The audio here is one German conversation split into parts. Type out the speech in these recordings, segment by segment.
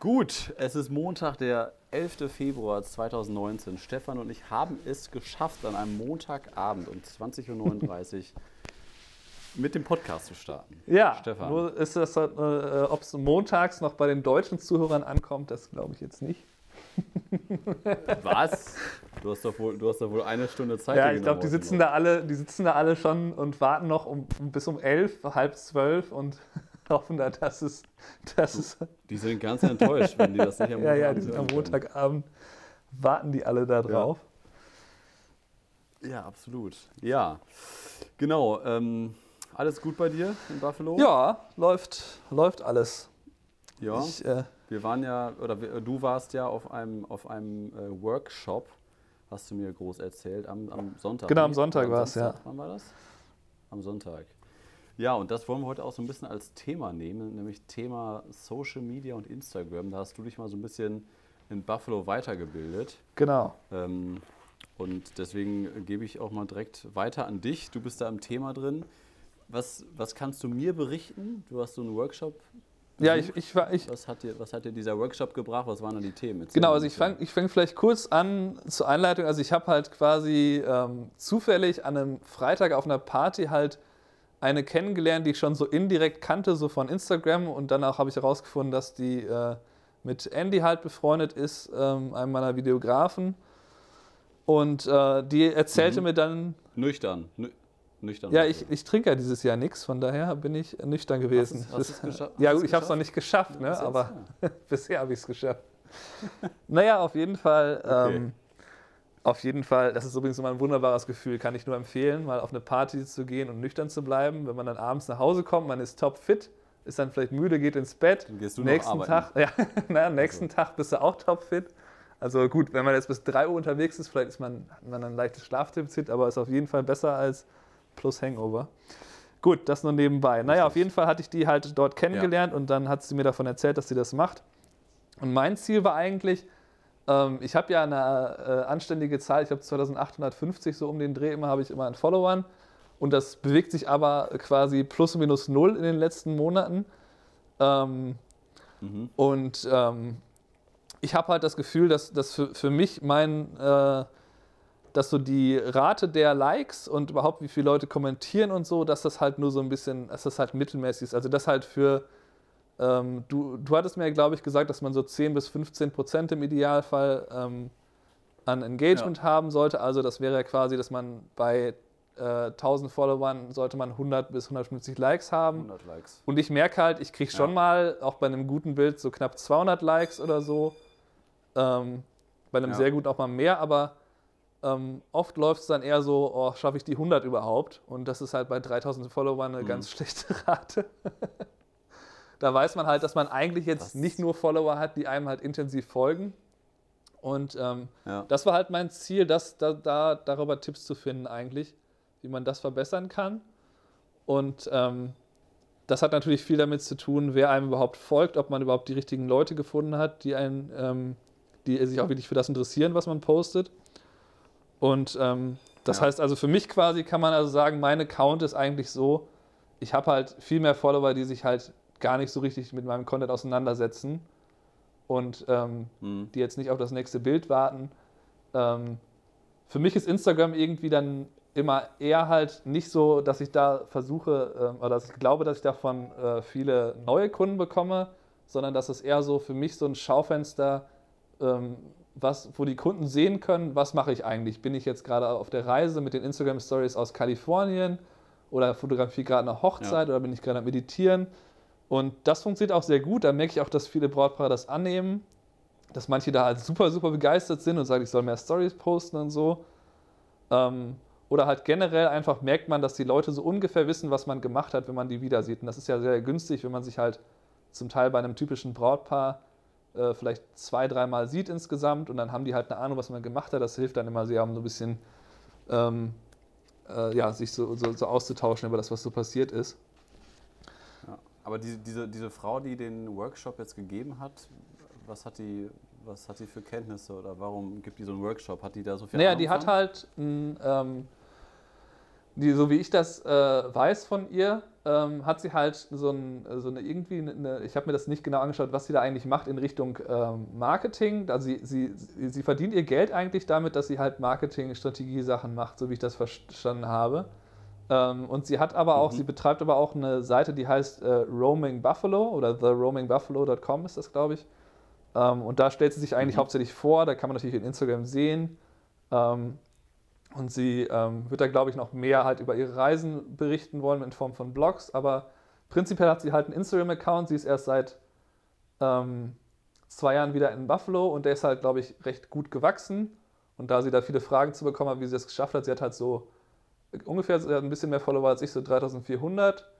Gut, es ist Montag, der 11. Februar 2019. Stefan und ich haben es geschafft, an einem Montagabend um 20.39 Uhr mit dem Podcast zu starten. Ja, Stefan. nur ist das, äh, ob es montags noch bei den deutschen Zuhörern ankommt, das glaube ich jetzt nicht. Was? Du hast, doch wohl, du hast doch wohl eine Stunde Zeit. Ja, ich glaube, die sitzen da alle, die sitzen da alle schon und warten noch um bis um elf, halb zwölf und hoffen da, dass es, dass es Die sind ganz enttäuscht, wenn die das nicht am ja, ja, Montagabend die sind am. Montagabend warten die alle da drauf. Ja, absolut. Ja, genau. Ähm, alles gut bei dir in Buffalo? Ja, läuft, läuft alles. Ja. Ich, äh, Wir waren ja, oder wir, du warst ja auf einem, auf einem äh, Workshop, hast du mir groß erzählt, am, am Sonntag. Genau, am ne? Sonntag war's, Samstag? ja. Wann war das? Am Sonntag. Ja, und das wollen wir heute auch so ein bisschen als Thema nehmen, nämlich Thema Social Media und Instagram. Da hast du dich mal so ein bisschen in Buffalo weitergebildet. genau. Ähm, und deswegen gebe ich auch mal direkt weiter an dich. Du bist da im Thema drin. Was, was kannst du mir berichten? Du hast so einen Workshop. Ja, ich, ich, war- ich, Was hat, dir, was hat dir dieser Workshop gebracht? Was waren da die Themen? Erzähl Genau, also ich fange ich fang vielleicht kurz an zur Einleitung. Also ich habe halt quasi ähm, zufällig an einem Freitag auf einer Party halt eine kennengelernt, die ich schon so indirekt kannte, so von Instagram. Und dann auch habe ich herausgefunden, dass die äh, mit Andy halt befreundet ist, ähm, einem meiner Videografen. Und äh, die erzählte Mhm. mir dann, Nüchtern. Nü nüchtern. ja, ich, ich trinke ja dieses Jahr nichts, von daher bin ich nüchtern gewesen. Hast du's- hast ja, gut, ich habe es noch nicht geschafft, ne? Aber bisher habe ich es geschafft. naja, auf jeden Fall. Okay. Ähm, auf jeden Fall, das ist übrigens immer ein wunderbares Gefühl, kann ich nur empfehlen, mal auf eine Party zu gehen und nüchtern zu bleiben. Wenn man dann abends nach Hause kommt, man ist topfit, ist dann vielleicht müde, geht ins Bett. Dann gehst du nächsten. Tag, ja, na, am nächsten Tag bist du auch topfit. Also gut, wenn man jetzt bis 3 Uhr unterwegs ist, vielleicht ist man, hat man ein leichtes Schlafdefizit, aber ist auf jeden Fall besser als plus Hangover. Gut, das nur nebenbei. Naja, auf jeden Fall hatte ich die halt dort kennengelernt und dann hat sie mir davon erzählt, dass sie das macht. Und mein Ziel war eigentlich, ähm, ich habe ja eine äh, anständige Zahl, ich glaube 2850 so um den Dreh immer, habe ich immer an Followern. Und das bewegt sich aber quasi plus minus null in den letzten Monaten. Ähm, Mhm. und ähm, ich habe halt das Gefühl, dass, dass für, für mich mein, äh, dass so die Rate der Likes und überhaupt wie viele Leute kommentieren und so, dass das halt nur so ein bisschen, dass das halt mittelmäßig ist. Also das halt für, ähm, du, du hattest mir, glaube ich, gesagt, dass man so 10 bis 15 Prozent im Idealfall ähm, an Engagement haben sollte. Also das wäre ja quasi, dass man bei äh, 1000 Followern sollte man 100 bis 150 Likes haben. 100 Likes. Und ich merke halt, ich kriege schon Ja. mal, auch bei einem guten Bild, so knapp 200 Likes oder so. Ähm, bei einem Ja. sehr guten auch mal mehr, aber ähm, oft läuft es dann eher so, oh, schaffe ich die 100 überhaupt? Und das ist halt bei 3000 Followern eine Mhm. ganz schlechte Rate. Da weiß man halt, dass man eigentlich jetzt Das- nicht nur Follower hat, die einem halt intensiv folgen. Und ähm, Ja. das war halt mein Ziel, das, da, da, darüber Tipps zu finden eigentlich, wie man das verbessern kann. Und ähm, das hat natürlich viel damit zu tun, wer einem überhaupt folgt, ob man überhaupt die richtigen Leute gefunden hat, die, einen, ähm, die sich auch wirklich für das interessieren, was man postet. Und ähm, das Ja. heißt also für mich quasi kann man also sagen, mein Account ist eigentlich so, ich habe halt viel mehr Follower, die sich halt gar nicht so richtig mit meinem Content auseinandersetzen und ähm, Mhm. die jetzt nicht auf das nächste Bild warten. Ähm, für mich ist Instagram irgendwie dann immer eher halt nicht so, dass ich da versuche ähm, oder dass ich glaube, dass ich davon äh, viele neue Kunden bekomme, sondern dass es eher so für mich so ein Schaufenster, ähm, was, wo die Kunden sehen können, was mache ich eigentlich? Bin ich jetzt gerade auf der Reise mit den Instagram Stories aus Kalifornien oder fotografiere gerade eine Hochzeit oder bin ich gerade am Meditieren? Und das funktioniert auch sehr gut. Da merke ich auch, dass viele Brautpaare das annehmen, dass manche da halt super, super begeistert sind und sagen, ich soll mehr Stories posten und so. Ähm, oder halt generell einfach merkt man, dass die Leute so ungefähr wissen, was man gemacht hat, wenn man die wieder sieht. Und das ist ja sehr günstig, wenn man sich halt zum Teil bei einem typischen Brautpaar äh, vielleicht zwei, dreimal sieht insgesamt und dann haben die halt eine Ahnung, was man gemacht hat. Das hilft dann immer sehr, um so ein bisschen ähm, äh, ja, sich so, so, so auszutauschen über das, was so passiert ist. Aber diese, diese, diese Frau, die den Workshop jetzt gegeben hat, was hat die, was hat die für Kenntnisse oder warum gibt die so einen Workshop? Hat die da so viel Naja, Ahnung die hat von? halt ein, ähm, die, so wie ich das äh, weiß von ihr, ähm, hat sie halt so, ein, so eine irgendwie, eine, ich habe mir das nicht genau angeschaut, was sie da eigentlich macht in Richtung ähm, Marketing. Also sie, sie, sie verdient ihr Geld eigentlich damit, dass sie halt Marketing-Strategie-Sachen macht, so wie ich das verstanden habe. Ähm, und sie hat aber auch, mhm. sie betreibt aber auch eine Seite, die heißt äh, Roaming Buffalo oder theroamingbuffalo.com ist das, glaube ich. Ähm, und da stellt sie sich eigentlich mhm. hauptsächlich vor, da kann man natürlich in Instagram sehen. Ähm, und sie ähm, wird da, glaube ich, noch mehr halt über ihre Reisen berichten wollen in Form von Blogs. Aber prinzipiell hat sie halt einen Instagram-Account. Sie ist erst seit ähm, zwei Jahren wieder in Buffalo und der ist halt, glaube ich, recht gut gewachsen. Und da sie da viele Fragen zu bekommen hat, wie sie das geschafft hat, sie hat halt so ungefähr ein bisschen mehr Follower als ich, so 3400.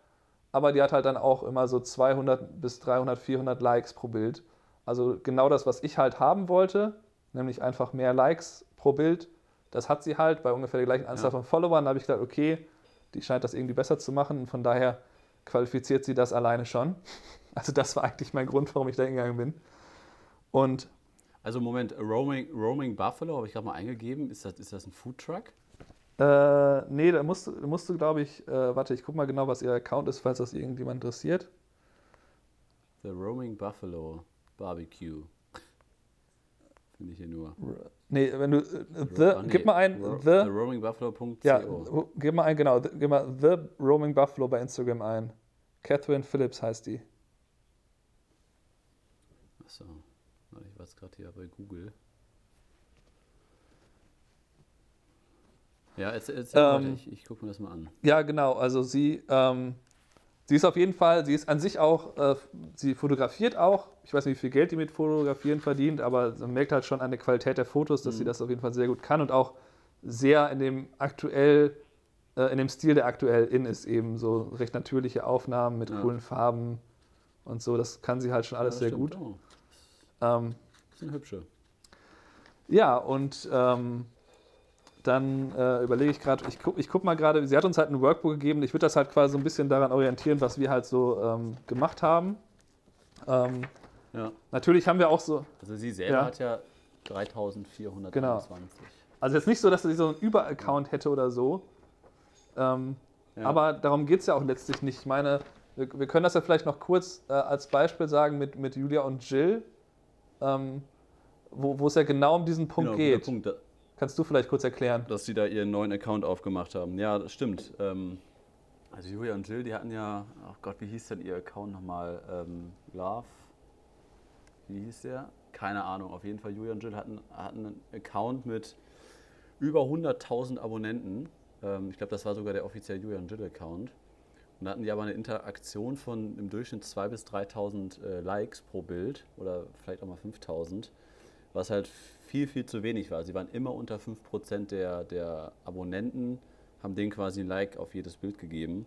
Aber die hat halt dann auch immer so 200 bis 300, 400 Likes pro Bild. Also genau das, was ich halt haben wollte, nämlich einfach mehr Likes pro Bild das hat sie halt bei ungefähr der gleichen Anzahl ja. von Followern. Da habe ich gedacht, okay, die scheint das irgendwie besser zu machen. Und von daher qualifiziert sie das alleine schon. Also das war eigentlich mein Grund, warum ich da hingegangen bin. Und also Moment, Roaming, Roaming Buffalo habe ich gerade mal eingegeben. Ist das, ist das ein Foodtruck? Äh, nee, da musst, musst du, glaube ich, äh, warte, ich gucke mal genau, was ihr Account ist, falls das irgendjemand interessiert. The Roaming Buffalo Barbecue. Finde ich hier nur. Nee, wenn du äh, the, ah, nee, gib mal ein ro the, roamingbuffalo.co. Ja, gib mal ein, genau, gib mal the Roaming Buffalo bei Instagram ein. Catherine Phillips heißt die. Achso, ich war jetzt gerade hier bei Google. Ja, erzähl, erzähl ähm, ich, ich gucke mir das mal an. Ja, genau, also sie ähm, Sie ist auf jeden Fall, sie ist an sich auch, äh, sie fotografiert auch. Ich weiß nicht, wie viel Geld die mit Fotografieren verdient, aber man merkt halt schon an der Qualität der Fotos, dass mhm. sie das auf jeden Fall sehr gut kann und auch sehr in dem aktuell, äh, in dem Stil, der aktuell in ist, eben so recht natürliche Aufnahmen mit ja. coolen Farben und so. Das kann sie halt schon alles ja, sehr gut. Oh. Ähm, das sind hübsche. Ja, und ähm, dann äh, überlege ich gerade, ich gucke ich guck mal gerade, sie hat uns halt ein Workbook gegeben, ich würde das halt quasi so ein bisschen daran orientieren, was wir halt so ähm, gemacht haben. Ähm, ja. Natürlich haben wir auch so. Also sie selber ja. hat ja 3420. Genau. Also jetzt nicht so, dass sie so einen Über-Account hätte oder so. Ähm, ja. Aber darum geht es ja auch letztlich nicht. Ich meine, wir, wir, können das ja vielleicht noch kurz äh, als Beispiel sagen mit, mit Julia und Jill, ähm, wo es ja genau um diesen Punkt genau, geht. Punkt. Kannst du vielleicht kurz erklären? Dass sie da ihren neuen Account aufgemacht haben. Ja, das stimmt. Ähm, also Julia und Jill, die hatten ja, ach Gott, wie hieß denn ihr Account nochmal? Ähm, Love? Wie hieß der? Keine Ahnung. Auf jeden Fall, Julia und Jill hatten, hatten einen Account mit über 100.000 Abonnenten. Ähm, ich glaube, das war sogar der offizielle Julia und Jill Account. Und da hatten die aber eine Interaktion von im Durchschnitt 2.000 bis 3.000 äh, Likes pro Bild oder vielleicht auch mal 5.000 was halt viel, viel zu wenig war. Sie waren immer unter 5% der, der Abonnenten, haben denen quasi ein Like auf jedes Bild gegeben.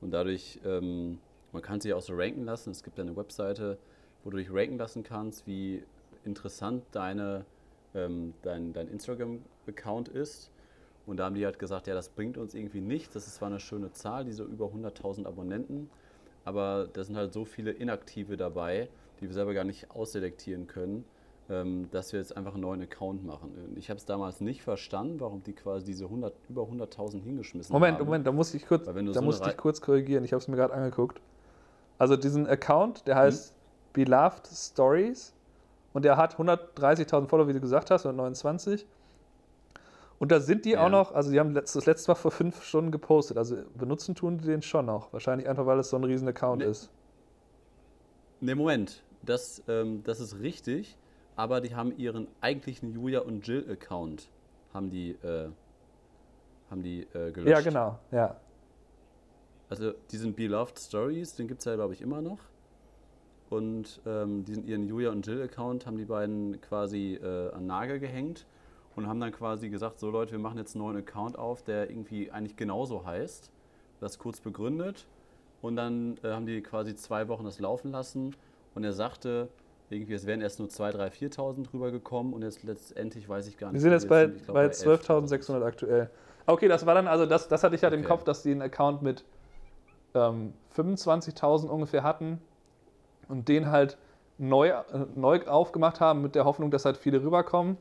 Und dadurch, ähm, man kann sich auch so ranken lassen. Es gibt eine Webseite, wo du dich ranken lassen kannst, wie interessant deine, ähm, dein, dein Instagram-Account ist. Und da haben die halt gesagt, ja, das bringt uns irgendwie nichts. Das ist zwar eine schöne Zahl, diese über 100.000 Abonnenten, aber da sind halt so viele Inaktive dabei, die wir selber gar nicht ausselektieren können. Ähm, dass wir jetzt einfach einen neuen Account machen. Ich habe es damals nicht verstanden, warum die quasi diese 100, über 100.000 hingeschmissen Moment, haben. Moment, da muss ich kurz, da so muss ich kurz korrigieren. Ich habe es mir gerade angeguckt. Also diesen Account, der heißt hm? Beloved Stories und der hat 130.000 Follower, wie du gesagt hast, 129. Und da sind die ja. auch noch, also die haben das letzte Mal vor fünf Stunden gepostet. Also benutzen tun die den schon noch. Wahrscheinlich einfach, weil es so ein riesen Account ne, ist. Ne, Moment. Das, ähm, das ist richtig aber die haben ihren eigentlichen Julia und Jill Account haben die, äh, haben die äh, gelöscht. Ja, genau, ja. Also diesen Beloved Stories, den gibt es ja, glaube ich, immer noch. Und ähm, diesen ihren Julia und Jill Account haben die beiden quasi äh, an Nagel gehängt und haben dann quasi gesagt, so Leute, wir machen jetzt einen neuen Account auf, der irgendwie eigentlich genauso heißt. Das kurz begründet und dann äh, haben die quasi zwei Wochen das laufen lassen und er sagte, irgendwie, es wären erst nur 2.000, 3.000, 4.000 drüber gekommen und jetzt letztendlich weiß ich gar nicht. Wir sind jetzt bei, bei 12.600 aktuell. Okay, das war dann, also das, das hatte ich halt okay. im Kopf, dass die einen Account mit ähm, 25.000 ungefähr hatten und den halt neu, äh, neu aufgemacht haben mit der Hoffnung, dass halt viele rüberkommen.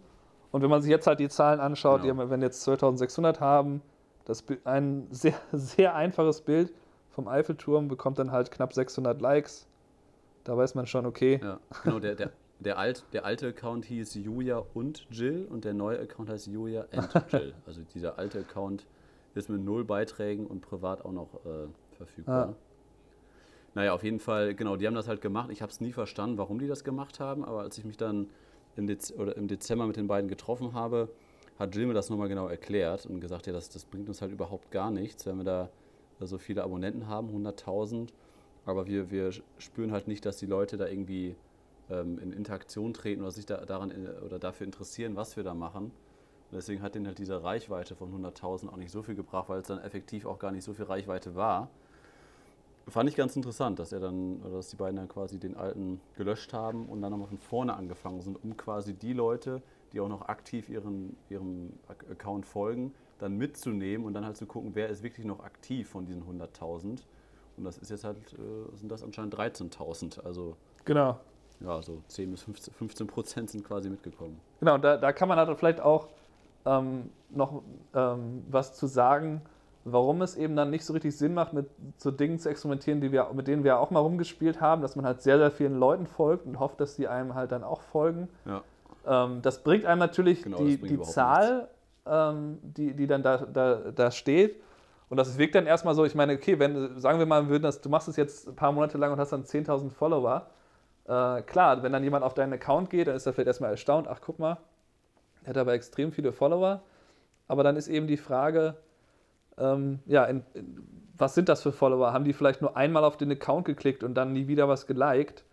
Und wenn man sich jetzt halt die Zahlen anschaut, genau. die, wenn jetzt 12.600 haben, Das, ein sehr, sehr einfaches Bild vom Eiffelturm bekommt dann halt knapp 600 Likes. Da weiß man schon, okay, Ja, genau, der, der, der, alt, der alte Account hieß Julia und Jill und der neue Account heißt Julia and Jill. Also dieser alte Account ist mit null Beiträgen und privat auch noch äh, verfügbar. Ah. Naja, auf jeden Fall, genau, die haben das halt gemacht. Ich habe es nie verstanden, warum die das gemacht haben, aber als ich mich dann im, Dez im Dezember mit den beiden getroffen habe, hat Jill mir das nochmal genau erklärt und gesagt, ja, das, das bringt uns halt überhaupt gar nichts, wenn wir da so viele Abonnenten haben, 100.000. Aber wir, wir spüren halt nicht, dass die Leute da irgendwie ähm, in Interaktion treten oder sich da, daran äh, oder dafür interessieren, was wir da machen. Und deswegen hat denen halt diese Reichweite von 100.000 auch nicht so viel gebracht, weil es dann effektiv auch gar nicht so viel Reichweite war. Fand ich ganz interessant, dass er dann, oder dass die beiden dann quasi den alten gelöscht haben und dann nochmal von vorne angefangen sind, um quasi die Leute, die auch noch aktiv ihren, ihrem Ac- Account folgen, dann mitzunehmen und dann halt zu gucken, wer ist wirklich noch aktiv von diesen 100.000. Und das ist jetzt halt, äh, sind das anscheinend 13.000. Also genau. ja, so 10 bis 15, 15 Prozent sind quasi mitgekommen. Genau, da, da kann man halt vielleicht auch ähm, noch ähm, was zu sagen, warum es eben dann nicht so richtig Sinn macht, mit so Dingen zu experimentieren, die wir, mit denen wir auch mal rumgespielt haben, dass man halt sehr, sehr vielen Leuten folgt und hofft, dass die einem halt dann auch folgen. Ja, Ähm, das bringt einem natürlich Genau, die, die Zahl, ähm, die, die dann da, da, da steht. Und das wirkt dann erstmal so, ich meine, okay, wenn, sagen wir mal, wir würden das, du machst es jetzt ein paar Monate lang und hast dann 10.000 Follower. Äh, klar, wenn dann jemand auf deinen Account geht, dann ist er vielleicht erstmal erstaunt, ach guck mal, er hat aber extrem viele Follower. Aber dann ist eben die Frage, ähm, ja, in, in, was sind das für Follower? Haben die vielleicht nur einmal auf den Account geklickt und dann nie wieder was geliked?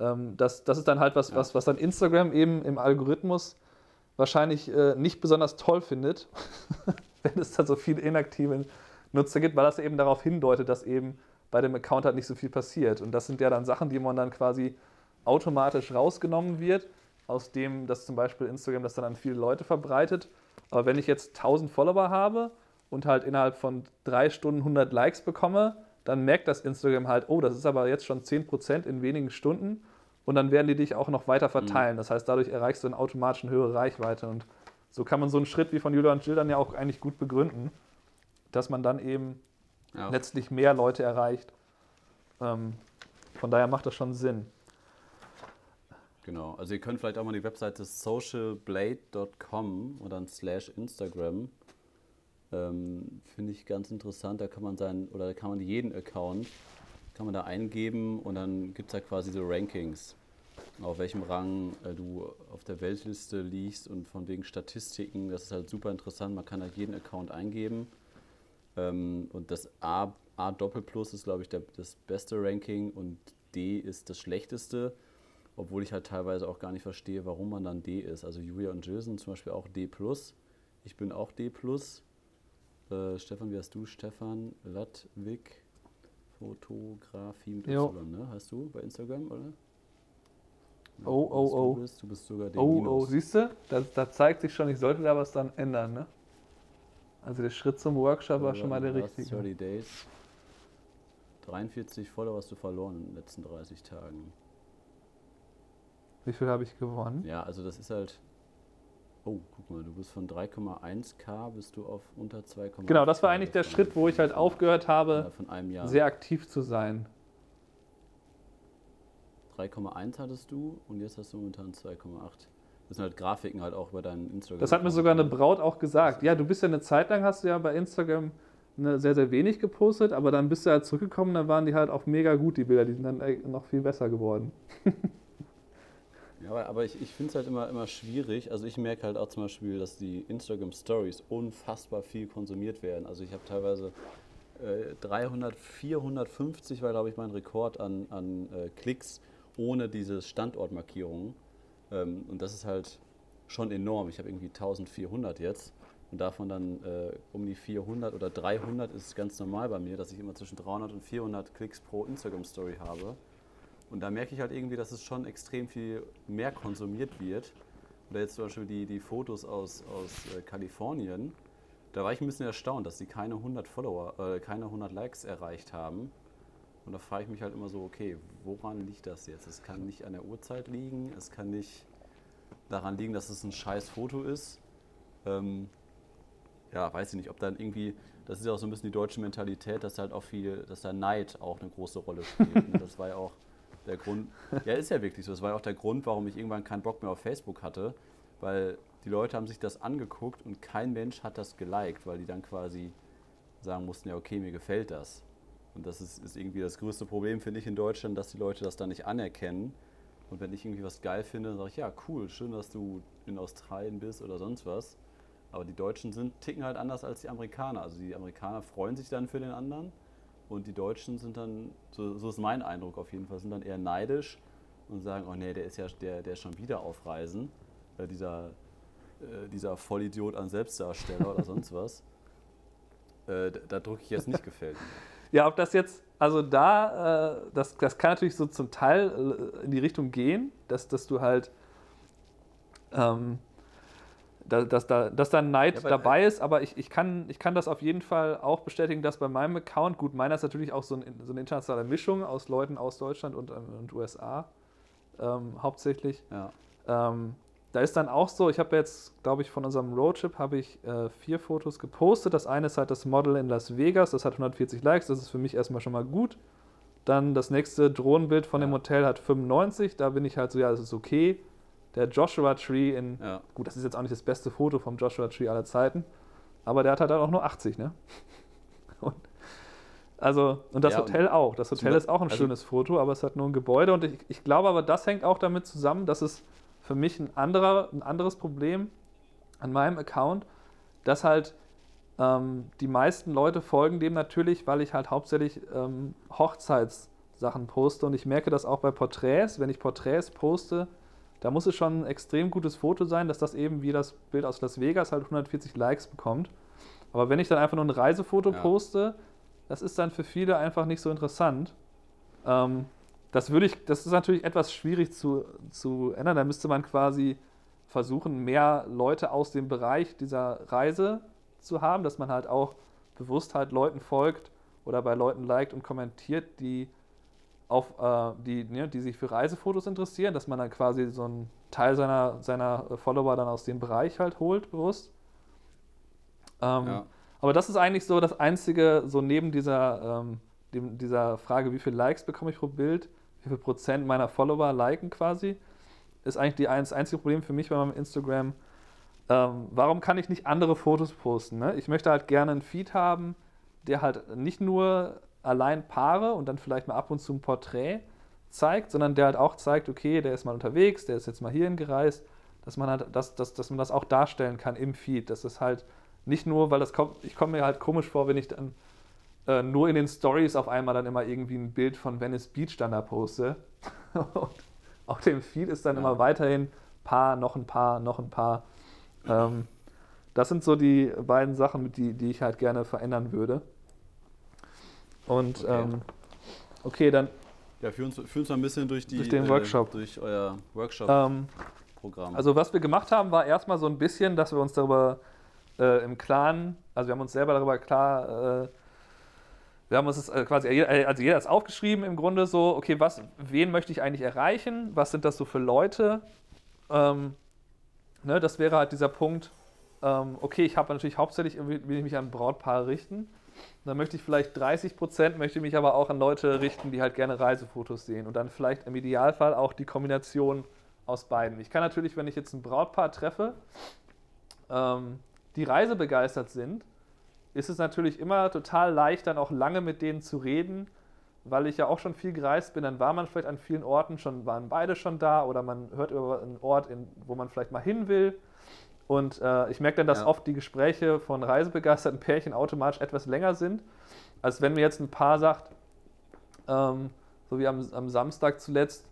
Ähm, das, das ist dann halt was, Ja. was, was dann Instagram eben im Algorithmus wahrscheinlich äh, nicht besonders toll findet, wenn es da so viele inaktive Nutzer gibt, weil das eben darauf hindeutet, dass eben bei dem Account halt nicht so viel passiert. Und das sind ja dann Sachen, die man dann quasi automatisch rausgenommen wird, aus dem, dass zum Beispiel Instagram das dann an viele Leute verbreitet. Aber wenn ich jetzt 1000 Follower habe und halt innerhalb von drei Stunden 100 Likes bekomme, dann merkt das Instagram halt, oh, das ist aber jetzt schon 10% in wenigen Stunden und dann werden die dich auch noch weiter verteilen. Das heißt, dadurch erreichst du dann automatisch eine höhere Reichweite und so kann man so einen Schritt wie von Julia und Jill dann ja auch eigentlich gut begründen, dass man dann eben ja. letztlich mehr Leute erreicht. Ähm, von daher macht das schon Sinn. Genau, also ihr könnt vielleicht auch mal die Webseite socialblade.com oder dann slash Instagram. Ähm, Finde ich ganz interessant. Da kann man sein, oder da kann man jeden Account, kann man da eingeben und dann gibt es da quasi so Rankings, auf welchem Rang äh, du auf der Weltliste liegst und von wegen Statistiken. Das ist halt super interessant. Man kann da jeden Account eingeben. Ähm, und das A, A Doppelplus ist, glaube ich, der, das beste Ranking und D ist das schlechteste. Obwohl ich halt teilweise auch gar nicht verstehe, warum man dann D ist. Also Julia und Jill sind zum Beispiel auch D+. Ich bin auch D+. Äh, Stefan, wie heißt du? Stefan Ladwig, Fotografie mit Jo. Y, ne? Hast du bei Instagram, oder? Ja, Oh, oh, du oh. Bist. Du bist sogar D-. Oh, oh, siehst du? Da, da zeigt sich schon, ich sollte da was dann ändern, ne? Also der Schritt zum Workshop war schon mal der richtige. 30 Days. 43 Follower hast du verloren in den letzten 30 Tagen. Wie viel habe ich gewonnen? Ja, also das ist halt. Oh, guck mal, du bist von 3,1k bist du auf unter 2,8. Genau, das war eigentlich der Schritt, wo ich halt aufgehört habe, Jahr. sehr aktiv zu sein. 3,1 hattest du und jetzt hast du momentan 2,8. Das sind halt Grafiken halt auch über deinen Instagram. Das hat mir sogar eine Braut auch gesagt. Ja, du bist ja eine Zeit lang, hast du ja bei Instagram ne, sehr, sehr wenig gepostet, aber dann bist du halt zurückgekommen, dann waren die halt auch mega gut, die Bilder. Die sind dann äh, noch viel besser geworden. Ja, aber, aber ich, ich finde es halt immer, immer schwierig. Also ich merke halt auch zum Beispiel, dass die Instagram Stories unfassbar viel konsumiert werden. Also ich habe teilweise äh, 300, 450 war glaube ich mein Rekord an, an äh, Klicks ohne diese Standortmarkierungen. Ähm, und das ist halt schon enorm. Ich habe irgendwie 1400 jetzt. Und davon dann äh, um die 400 oder 300 ist ganz normal bei mir, dass ich immer zwischen 300 und 400 Klicks pro Instagram Story habe. Und da merke ich halt irgendwie, dass es schon extrem viel mehr konsumiert wird. Oder jetzt zum Beispiel die, die Fotos aus, aus äh, Kalifornien. Da war ich ein bisschen erstaunt, dass sie keine 100 Follower, äh, keine 100 Likes erreicht haben. Und da frage ich mich halt immer so, okay, woran liegt das jetzt? Es kann nicht an der Uhrzeit liegen, es kann nicht daran liegen, dass es ein scheiß Foto ist. Ähm, ja, weiß ich nicht, ob dann irgendwie, das ist ja auch so ein bisschen die deutsche Mentalität, dass halt auch viel, dass da Neid auch eine große Rolle spielt. Das war ja auch der Grund, ja, ist ja wirklich so, das war ja auch der Grund, warum ich irgendwann keinen Bock mehr auf Facebook hatte, weil die Leute haben sich das angeguckt und kein Mensch hat das geliked, weil die dann quasi sagen mussten, ja, okay, mir gefällt das. Und das ist, ist irgendwie das größte Problem, finde ich, in Deutschland, dass die Leute das dann nicht anerkennen. Und wenn ich irgendwie was geil finde, dann sage ich, ja, cool, schön, dass du in Australien bist oder sonst was. Aber die Deutschen sind, ticken halt anders als die Amerikaner. Also die Amerikaner freuen sich dann für den anderen und die Deutschen sind dann, so, so ist mein Eindruck auf jeden Fall, sind dann eher neidisch und sagen, oh nee, der ist ja der, der ist schon wieder auf Reisen. Äh, dieser, äh, dieser Vollidiot an Selbstdarsteller oder sonst was. Äh, da, da drücke ich jetzt nicht gefällt mir. Ja, ob das jetzt, also da, äh, das, das kann natürlich so zum Teil äh, in die Richtung gehen, dass, dass du halt, ähm, da, dass, da, dass da Neid Ja, dabei ist, aber ich, ich, kann, ich kann das auf jeden Fall auch bestätigen, dass bei meinem Account, gut, meiner ist natürlich auch so, ein, so eine internationale Mischung aus Leuten aus Deutschland und, ähm, und USA ähm, hauptsächlich. Ja. Ähm, da ist dann auch so, ich habe jetzt, glaube ich, von unserem Roadtrip habe ich äh, vier Fotos gepostet. Das eine ist halt das Model in Las Vegas, das hat 140 Likes, das ist für mich erstmal schon mal gut. Dann das nächste Drohnenbild von dem Ja. Hotel hat 95, da bin ich halt so, ja, das ist okay. Der Joshua Tree in, Ja. gut, das ist jetzt auch nicht das beste Foto vom Joshua Tree aller Zeiten, aber der hat halt auch nur 80, ne? Und, also, und das Ja, und Hotel auch. Das Hotel ist auch ein also- schönes Foto, aber es hat nur ein Gebäude und ich, ich glaube aber, das hängt auch damit zusammen, dass es für mich ein, anderer, ein anderes Problem an meinem Account, dass halt ähm, die meisten Leute folgen dem natürlich, weil ich halt hauptsächlich ähm, Hochzeitssachen poste und ich merke das auch bei Porträts. Wenn ich Porträts poste, da muss es schon ein extrem gutes Foto sein, dass das eben wie das Bild aus Las Vegas halt 140 Likes bekommt. Aber wenn ich dann einfach nur ein Reisefoto Ja. poste, das ist dann für viele einfach nicht so interessant. Ähm, das würde ich, das ist natürlich etwas schwierig zu, zu ändern. Da müsste man quasi versuchen, mehr Leute aus dem Bereich dieser Reise zu haben, dass man halt auch bewusst halt Leuten folgt oder bei Leuten liked und kommentiert, die auf, äh, die, ne, die sich für Reisefotos interessieren, dass man dann quasi so einen Teil seiner, seiner Follower dann aus dem Bereich halt holt, bewusst. Ähm, Ja. Aber das ist eigentlich so das Einzige, so neben dieser, ähm, dem, dieser Frage, wie viele Likes bekomme ich pro Bild, wie viel Prozent meiner Follower liken quasi, ist eigentlich die, das einzige Problem für mich bei meinem Instagram. Ähm, warum kann ich nicht andere Fotos posten? Ne? Ich möchte halt gerne einen Feed haben, der halt nicht nur allein Paare und dann vielleicht mal ab und zu ein Porträt zeigt, sondern der halt auch zeigt, okay, der ist mal unterwegs, der ist jetzt mal hierhin gereist, dass man halt das, das, dass man das auch darstellen kann im Feed. Dass es halt nicht nur, weil das kommt, ich komme mir halt komisch vor, wenn ich dann äh, nur in den Stories auf einmal dann immer irgendwie ein Bild von Venice Beach dann da poste. und auf dem Feed ist dann Ja. immer weiterhin Paar, noch ein Paar, noch ein Paar. Ähm, das sind so die beiden Sachen, die, die ich halt gerne verändern würde. Und Okay. ähm, okay, dann Ja, führ uns, führ uns mal ein bisschen durch, die, Durch den Workshop. durch euer Workshop-Programm. ähm, Also was wir gemacht haben, war erstmal so ein bisschen, dass wir uns darüber äh, im Klaren, also wir haben uns selber darüber klar, äh, wir haben uns das äh, quasi, äh, also jeder ist aufgeschrieben im Grunde so, okay, was, wen möchte ich eigentlich erreichen? Was sind das so für Leute? Ähm, ne, das wäre halt dieser Punkt, ähm, okay, ich habe natürlich hauptsächlich, will ich mich an Brautpaare richten. Dann möchte ich vielleicht 30 Prozent, möchte mich aber auch an Leute richten, die halt gerne Reisefotos sehen. Und dann vielleicht im Idealfall auch die Kombination aus beiden. Ich kann natürlich, wenn ich jetzt ein Brautpaar treffe, ähm, die reisebegeistert sind, ist es natürlich immer total leicht, dann auch lange mit denen zu reden, weil ich ja auch schon viel gereist bin. Dann war man vielleicht an vielen Orten schon, waren beide schon da oder man hört über einen Ort, in, wo man vielleicht mal hin will. Und äh, ich merke dann, dass Ja. oft die Gespräche von reisebegeisterten Pärchen automatisch etwas länger sind, als wenn mir jetzt ein Paar sagt, ähm, so wie am, am Samstag zuletzt,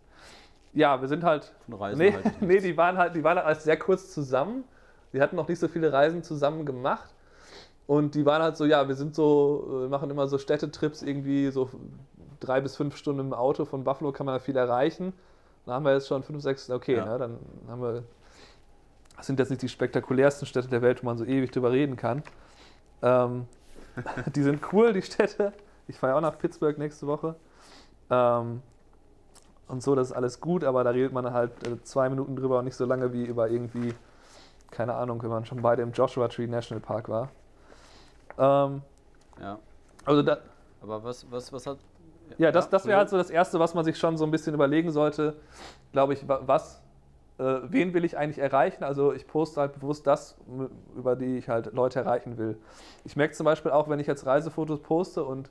ja, wir sind halt Von Reisen nee, halte ich nee, die waren halt, die waren halt sehr kurz zusammen. Die hatten noch nicht so viele Reisen zusammen gemacht. Und die waren halt so, ja, wir sind so, äh, machen immer so Städtetrips irgendwie so drei bis fünf Stunden im Auto. Von Buffalo kann man da viel erreichen. Dann haben wir jetzt schon fünf, sechs, okay, Ja. ne, dann haben wir, das sind jetzt nicht die spektakulärsten Städte der Welt, wo man so ewig drüber reden kann. Ähm, die sind cool, die Städte. Ich fahre ja auch nach Pittsburgh nächste Woche. Ähm, und so, das ist alles gut, aber da redet man halt äh, zwei Minuten drüber und nicht so lange wie über irgendwie, keine Ahnung, wenn man schon beide im Joshua Tree National Park war. Ähm, Ja. also da, Aber was, was, was hat. Ja, das, das wäre halt so das Erste, was man sich schon so ein bisschen überlegen sollte. Glaube ich, wa- was, äh, wen will ich eigentlich erreichen? Also ich poste halt bewusst das, über die ich halt Leute erreichen will. Ich merke zum Beispiel auch, wenn ich jetzt Reisefotos poste und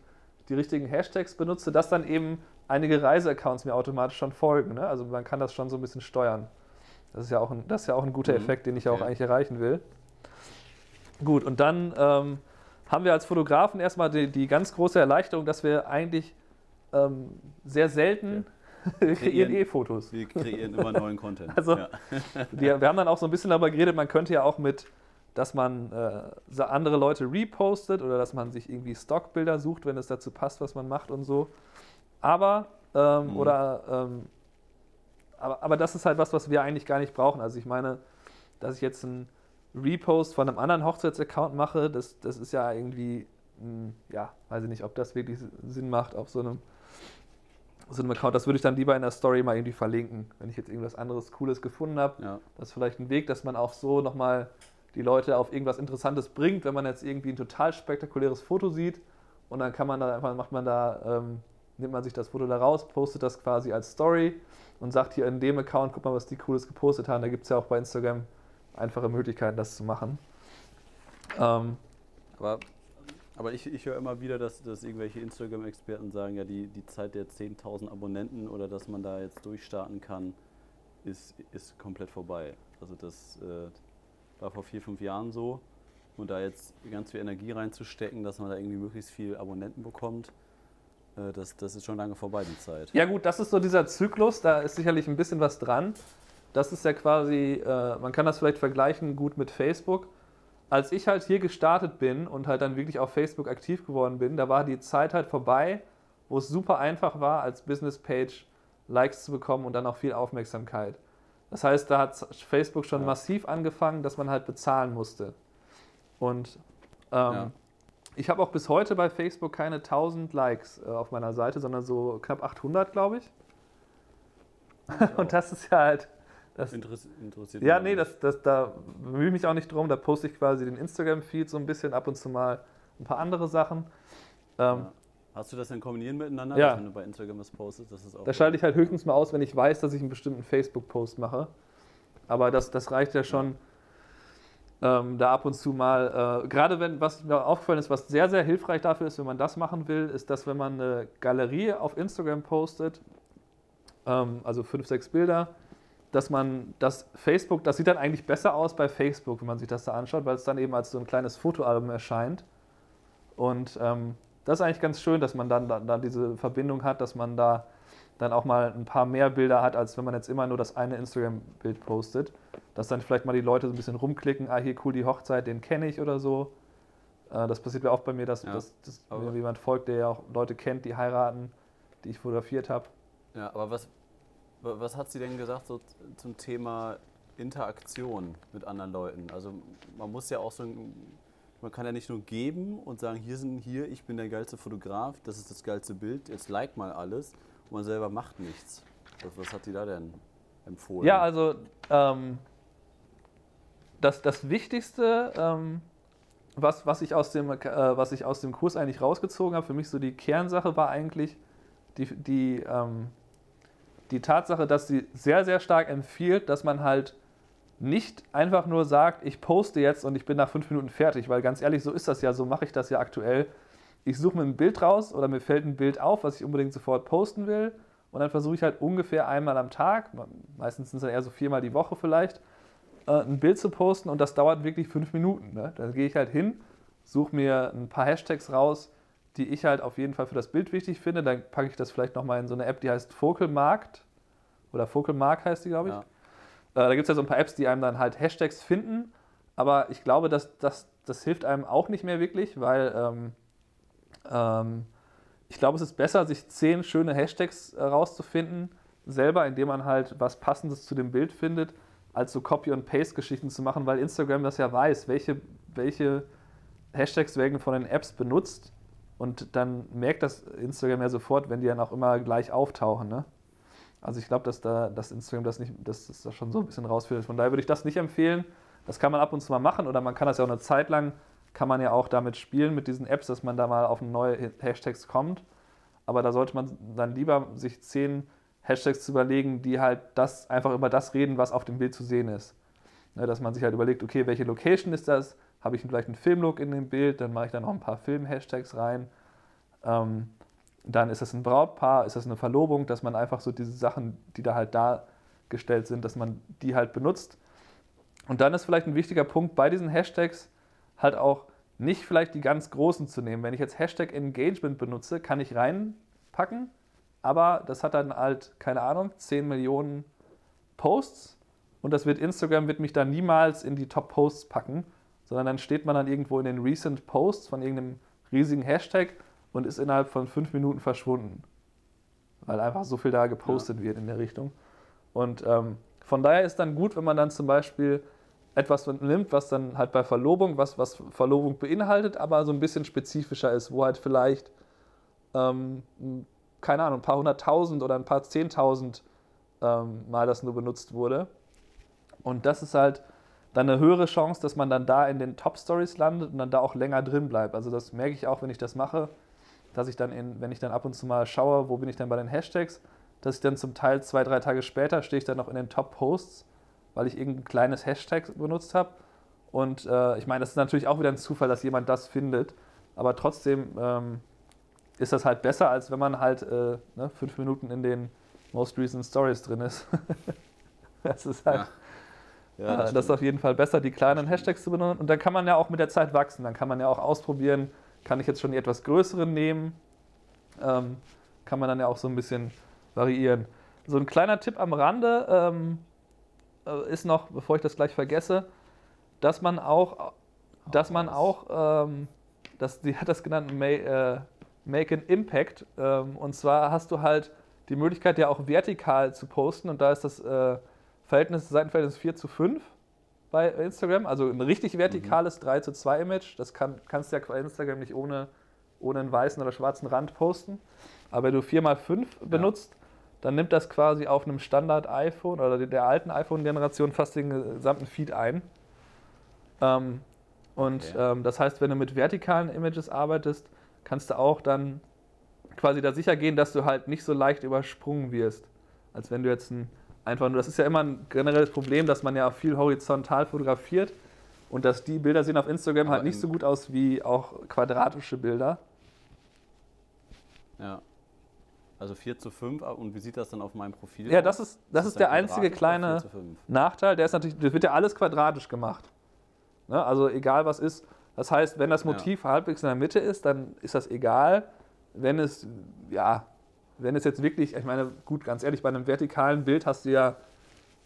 die richtigen Hashtags benutze, dass dann eben einige Reiseaccounts mir automatisch schon folgen. Ne? Also man kann das schon so ein bisschen steuern. Das ist ja auch ein, das ist ja auch ein guter Mhm, Effekt, den ich ja auch okay. eigentlich erreichen will. Gut, und dann ähm, haben wir als Fotografen erstmal die, die ganz große Erleichterung, dass wir eigentlich ähm, sehr selten wir kreieren Kreieren. eh Fotos. Wir kreieren immer neuen Content. Also- ja. Wir, wir haben dann auch so ein bisschen darüber geredet, man könnte ja auch mit, dass man äh, andere Leute repostet oder dass man sich irgendwie Stockbilder sucht, wenn es dazu passt, was man macht und so. Aber, ähm, Mhm. oder, ähm, aber, aber das ist halt was, was wir eigentlich gar nicht brauchen. Also ich meine, dass ich jetzt einen Repost von einem anderen Hochzeitsaccount mache, das, das ist ja irgendwie, mh, ja, weiß ich nicht, ob das wirklich Sinn macht auf so einem, so einem Account. Das würde ich dann lieber in der Story mal irgendwie verlinken, wenn ich jetzt irgendwas anderes Cooles gefunden habe. ja. Das ist vielleicht ein Weg, dass man auch so nochmal die Leute auf irgendwas Interessantes bringt, wenn man jetzt irgendwie ein total spektakuläres Foto sieht und dann kann man da einfach, macht man da, ähm, nimmt man sich das Foto da raus, postet das quasi als Story und sagt hier in dem Account, guck mal, was die Cooles gepostet haben. Da gibt es ja auch bei Instagram einfache Möglichkeiten, das zu machen. Ähm, Aber, aber ich, ich höre immer wieder, dass, dass irgendwelche Instagram-Experten sagen, ja, die, die Zeit der 10.000 Abonnenten oder dass man da jetzt durchstarten kann, ist, ist komplett vorbei. Also das äh, war vor vier, fünf Jahren so. Und da jetzt ganz viel Energie reinzustecken, dass man da irgendwie möglichst viel Abonnenten bekommt, äh, das, das ist schon lange vorbei, die Zeit. Ja gut, das ist so dieser Zyklus, da ist sicherlich ein bisschen was dran. Das ist ja quasi, äh, man kann das vielleicht vergleichen gut mit Facebook. Als ich halt hier gestartet bin und halt dann wirklich auf Facebook aktiv geworden bin, da war die Zeit halt vorbei, wo es super einfach war, als Business-Page Likes zu bekommen und dann auch viel Aufmerksamkeit. Das heißt, da hat Facebook schon Ja. massiv angefangen, dass man halt bezahlen musste. Und ähm, Ja. ich habe auch bis heute bei Facebook keine 1000 Likes äh, auf meiner Seite, sondern so knapp 800, glaube ich. Und das ist ja halt. Das, Interess interessiert ja, nee, das, das, da bemühe ich mich auch nicht drum. Da poste ich quasi den Instagram-Feed so ein bisschen, ab und zu mal ein paar andere Sachen. Ähm, Ja. Hast du das denn kombinieren miteinander, Ja. wenn du bei Instagram was postest? Das ist auch Da schalte ich halt höchstens mal aus, wenn ich weiß, dass ich einen bestimmten Facebook-Post mache. Aber das, das reicht ja schon, ähm, da ab und zu mal. Äh, gerade wenn, was mir aufgefallen ist, was sehr, sehr hilfreich dafür ist, wenn man das machen will, ist, dass wenn man eine Galerie auf Instagram postet, ähm, also fünf, sechs Bilder, dass man das Facebook, das sieht dann eigentlich besser aus bei Facebook, wenn man sich das da anschaut, weil es dann eben als so ein kleines Fotoalbum erscheint. Und ähm, das ist eigentlich ganz schön, dass man dann, dann, dann diese Verbindung hat, dass man da dann auch mal ein paar mehr Bilder hat, als wenn man jetzt immer nur das eine Instagram-Bild postet. Dass dann vielleicht mal die Leute so ein bisschen rumklicken, ah, hier cool, die Hochzeit, den kenne ich oder so. Äh, das passiert mir auch bei mir, dass, Ja, dass, dass mir jemand folgt, der ja auch Leute kennt, die heiraten, die ich fotografiert habe. Ja, aber was, wa- was hat sie denn gesagt so zum Thema Interaktion mit anderen Leuten? Also man muss ja auch so, man kann ja nicht nur geben und sagen, hier sind hier, ich bin der geilste Fotograf, das ist das geilste Bild, jetzt like mal alles und man selber macht nichts. Was, was hat sie da denn empfohlen? Ja, also ähm, das, das Wichtigste, ähm, was, was, ich aus dem, äh, was ich aus dem Kurs eigentlich rausgezogen habe, für mich so die Kernsache war eigentlich die, die, ähm, die Tatsache, dass sie sehr, sehr stark empfiehlt, dass man halt nicht einfach nur sagt, ich poste jetzt und ich bin nach fünf Minuten fertig, weil ganz ehrlich, so ist das ja, so mache ich das ja aktuell. Ich suche mir ein Bild raus oder mir fällt ein Bild auf, was ich unbedingt sofort posten will und dann versuche ich halt ungefähr einmal am Tag, meistens sind es dann eher so viermal die Woche vielleicht, äh, ein Bild zu posten und das dauert wirklich fünf Minuten. Ne? Dann gehe ich halt hin, suche mir ein paar Hashtags raus, die ich halt auf jeden Fall für das Bild wichtig finde. Dann packe ich das vielleicht nochmal in so eine App, die heißt Fokelmarkt oder Fokelmark heißt die, glaube ich. Ja. Äh, da gibt es ja so ein paar Apps, die einem dann halt Hashtags finden, aber ich glaube, dass, dass, das hilft einem auch nicht mehr wirklich, weil ähm, ähm, ich glaube, es ist besser, sich zehn schöne Hashtags äh, rauszufinden, selber, indem man halt was Passendes zu dem Bild findet, als so Copy- und Paste-Geschichten zu machen, weil Instagram das ja weiß, welche, welche Hashtags werden von den Apps benutzt und dann merkt das Instagram ja sofort, wenn die dann auch immer gleich auftauchen. Ne? Also ich glaube, dass da dass Instagram das nicht, dass das da schon so ein bisschen rausfindet. Von daher würde ich das nicht empfehlen. Das kann man ab und zu mal machen oder man kann das ja auch eine Zeit lang kann man ja auch damit spielen, mit diesen Apps, dass man da mal auf neue Hashtags kommt. Aber da sollte man dann lieber sich zehn Hashtags zu überlegen, die halt das einfach über das reden, was auf dem Bild zu sehen ist. Ne, dass man sich halt überlegt, okay, welche Location ist das? Habe ich vielleicht einen Filmlook in dem Bild? Dann mache ich da noch ein paar Film-Hashtags rein. Ähm, dann ist das ein Brautpaar, ist das eine Verlobung, dass man einfach so diese Sachen, die da halt dargestellt sind, dass man die halt benutzt. Und dann ist vielleicht ein wichtiger Punkt bei diesen Hashtags halt auch nicht vielleicht die ganz großen zu nehmen. Wenn ich jetzt Hashtag Engagement benutze, kann ich reinpacken, aber das hat dann halt, keine Ahnung, 10 Millionen Posts und das wird Instagram wird mich dann niemals in die Top Posts packen, sondern dann steht man dann irgendwo in den Recent Posts von irgendeinem riesigen Hashtag und ist innerhalb von fünf Minuten verschwunden, weil einfach so viel da gepostet ja. wird in der Richtung. Und ähm, von daher ist dann gut, wenn man dann zum Beispiel etwas nimmt, was dann halt bei Verlobung, was, was Verlobung beinhaltet, aber so ein bisschen spezifischer ist, wo halt vielleicht, ähm, keine Ahnung, ein paar hunderttausend oder ein paar zehntausend ähm, Mal das nur benutzt wurde. Und das ist halt dann eine höhere Chance, dass man dann da in den Top Stories landet und dann da auch länger drin bleibt. Also das merke ich auch, wenn ich das mache, dass ich dann, in, wenn ich dann ab und zu mal schaue, wo bin ich denn bei den Hashtags, dass ich dann zum Teil zwei, drei Tage später stehe ich dann noch in den Top Posts, weil ich irgendein kleines Hashtag benutzt habe. Und äh, ich meine, das ist natürlich auch wieder ein Zufall, dass jemand das findet. Aber trotzdem ähm, ist das halt besser, als wenn man halt äh, ne, fünf Minuten in den Most Recent Stories drin ist. das ist halt. Ja ja, das, das, ist auf jeden Fall besser, die kleinen Hashtags zu benutzen. Und dann kann man ja auch mit der Zeit wachsen. Dann kann man ja auch ausprobieren, kann ich jetzt schon die etwas größeren nehmen. Ähm, kann man dann ja auch so ein bisschen variieren. So ein kleiner Tipp am Rande ähm, äh, ist noch, bevor ich das gleich vergesse, dass man auch, dass man auch, ähm, das, die hat das genannt, Make, äh, make an Impact. Ähm, und zwar hast du halt die Möglichkeit, ja auch vertikal zu posten. Und da ist das äh, Verhältnis, Seitenverhältnis 4 zu 5 bei Instagram. Also ein richtig vertikales mhm. 3 zu 2 Image. Das kann, kannst du ja bei Instagram nicht ohne, ohne einen weißen oder schwarzen Rand posten. Aber wenn du 4x5 benutzt, dann nimmt das quasi auf einem Standard-iPhone oder der alten iPhone-Generation fast den gesamten Feed ein. Ähm, und okay. ähm, das heißt, wenn du mit vertikalen Images arbeitest, kannst du auch dann quasi da sicher gehen, dass du halt nicht so leicht übersprungen wirst, als wenn du jetzt ein einfach nur, das ist ja immer ein generelles Problem, dass man ja viel horizontal fotografiert und dass die Bilder sehen auf Instagram halt Aber halt nicht so gut aus wie auch quadratische Bilder. Ja. Also 4 zu 5 und wie sieht das dann auf meinem Profil Ja, das ist, das ist, ist der einzige kleine Nachteil. Der ist natürlich, das wird ja alles quadratisch gemacht. Ne? Also egal was ist. Das heißt, wenn das Motiv ja. halbwegs in der Mitte ist, dann ist das egal. Wenn es, ja, wenn es jetzt wirklich, ich meine, gut, ganz ehrlich, bei einem vertikalen Bild hast du ja,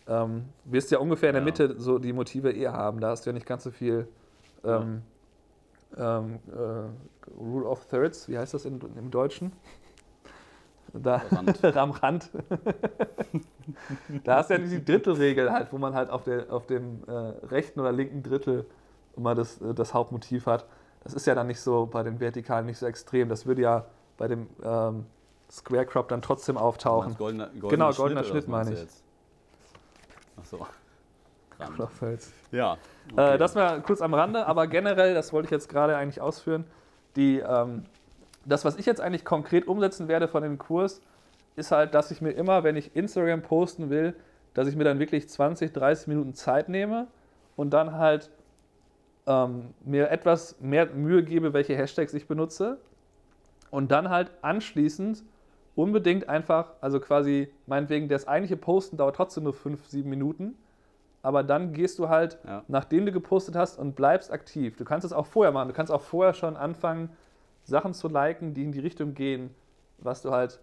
ähm, wirst ja ungefähr in der Mitte so die Motive eher haben. Da hast du ja nicht ganz so viel ähm, ähm, äh, Rule of Thirds, wie heißt das in, im Deutschen? Da, Rand. am Rand. da hast du ja die Drittelregel halt, wo man halt auf, der, auf dem äh, rechten oder linken Drittel immer das, äh, das Hauptmotiv hat. Das ist ja dann nicht so bei den Vertikalen nicht so extrem. Das würde ja bei dem ähm, Square Crop dann trotzdem auftauchen. Goldener, goldener genau, goldener Schnitt, Schnitt meine ich. Achso. Knopfels. Ja. Äh, okay. Äh, das war kurz am Rande, aber generell, das wollte ich jetzt gerade eigentlich ausführen, die, ähm, das, was ich jetzt eigentlich konkret umsetzen werde von dem Kurs, ist halt, dass ich mir immer, wenn ich Instagram posten will, dass ich mir dann wirklich 20, 30 Minuten Zeit nehme und dann halt ähm, mir etwas mehr Mühe gebe, welche Hashtags ich benutze und dann halt anschließend unbedingt einfach, also quasi meinetwegen, das eigentliche Posten dauert trotzdem nur 5, 7 Minuten, aber dann gehst du halt, ja. nachdem du gepostet hast und bleibst aktiv. Du kannst es auch vorher machen, du kannst auch vorher schon anfangen, Sachen zu liken, die in die Richtung gehen, was du halt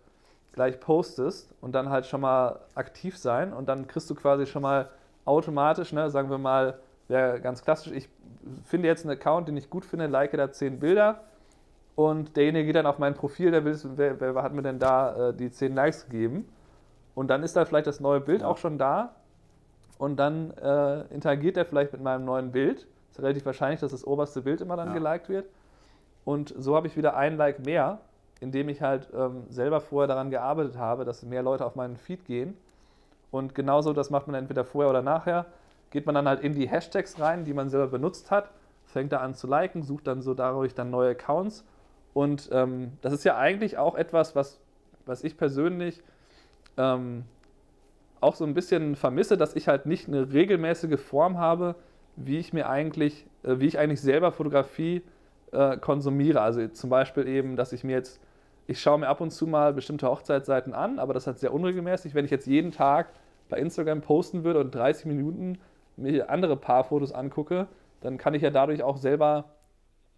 gleich postest und dann halt schon mal aktiv sein und dann kriegst du quasi schon mal automatisch, ne, sagen wir mal, wäre ganz klassisch, ich finde jetzt einen Account, den ich gut finde, like da 10 Bilder und derjenige geht dann auf mein Profil, der will, wer, wer hat mir denn da äh, die 10 Likes gegeben? Und dann ist da vielleicht das neue Bild ja. auch schon da. Und dann äh, interagiert er vielleicht mit meinem neuen Bild. Ist relativ wahrscheinlich, dass das oberste Bild immer dann ja. geliked wird. Und so habe ich wieder ein Like mehr, indem ich halt ähm, selber vorher daran gearbeitet habe, dass mehr Leute auf meinen Feed gehen. Und genauso, das macht man entweder vorher oder nachher, geht man dann halt in die Hashtags rein, die man selber benutzt hat fängt da an zu liken, sucht dann so dadurch dann neue Accounts. Und ähm, das ist ja eigentlich auch etwas, was, was ich persönlich ähm, auch so ein bisschen vermisse, dass ich halt nicht eine regelmäßige Form habe, wie ich mir eigentlich, äh, wie ich eigentlich selber Fotografie äh, konsumiere. Also zum Beispiel eben, dass ich mir jetzt, ich schaue mir ab und zu mal bestimmte Hochzeitsseiten an, aber das ist halt sehr unregelmäßig. Wenn ich jetzt jeden Tag bei Instagram posten würde und 30 Minuten mir andere Paarfotos angucke, dann kann ich ja dadurch auch selber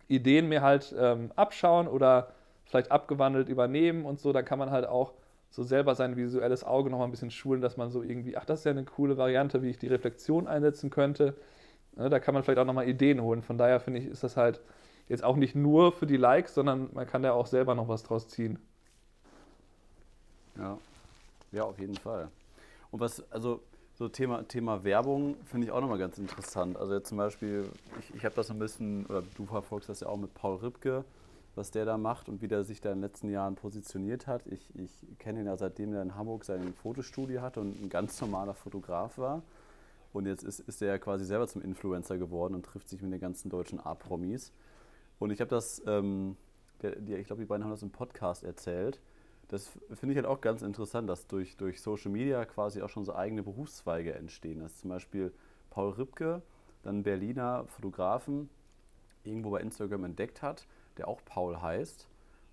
Ideen mir halt ähm, abschauen oder vielleicht abgewandelt übernehmen und so. Da kann man halt auch so selber sein visuelles Auge noch mal ein bisschen schulen, dass man so irgendwie, ach, das ist ja eine coole Variante, wie ich die Reflexion einsetzen könnte. Ja, da kann man vielleicht auch noch mal Ideen holen. Von daher finde ich, ist das halt jetzt auch nicht nur für die Likes, sondern man kann da auch selber noch was draus ziehen. Ja, ja, auf jeden Fall. Und was, also so Thema, Thema Werbung finde ich auch nochmal ganz interessant. Also jetzt zum Beispiel, ich, ich habe das ein bisschen, oder du verfolgst das ja auch mit Paul Ripke, was der da macht und wie der sich da in den letzten Jahren positioniert hat. Ich, ich kenne ihn ja seitdem er in Hamburg sein Fotostudio hatte und ein ganz normaler Fotograf war. Und jetzt ist, ist er ja quasi selber zum Influencer geworden und trifft sich mit den ganzen deutschen A-Promis. Und ich habe das, ähm, der, die, ich glaube, die beiden haben das im Podcast erzählt. Das finde ich halt auch ganz interessant, dass durch, durch Social Media quasi auch schon so eigene Berufszweige entstehen. Dass zum Beispiel Paul Ripke, dann Berliner Fotografen, irgendwo bei Instagram entdeckt hat, der auch Paul heißt.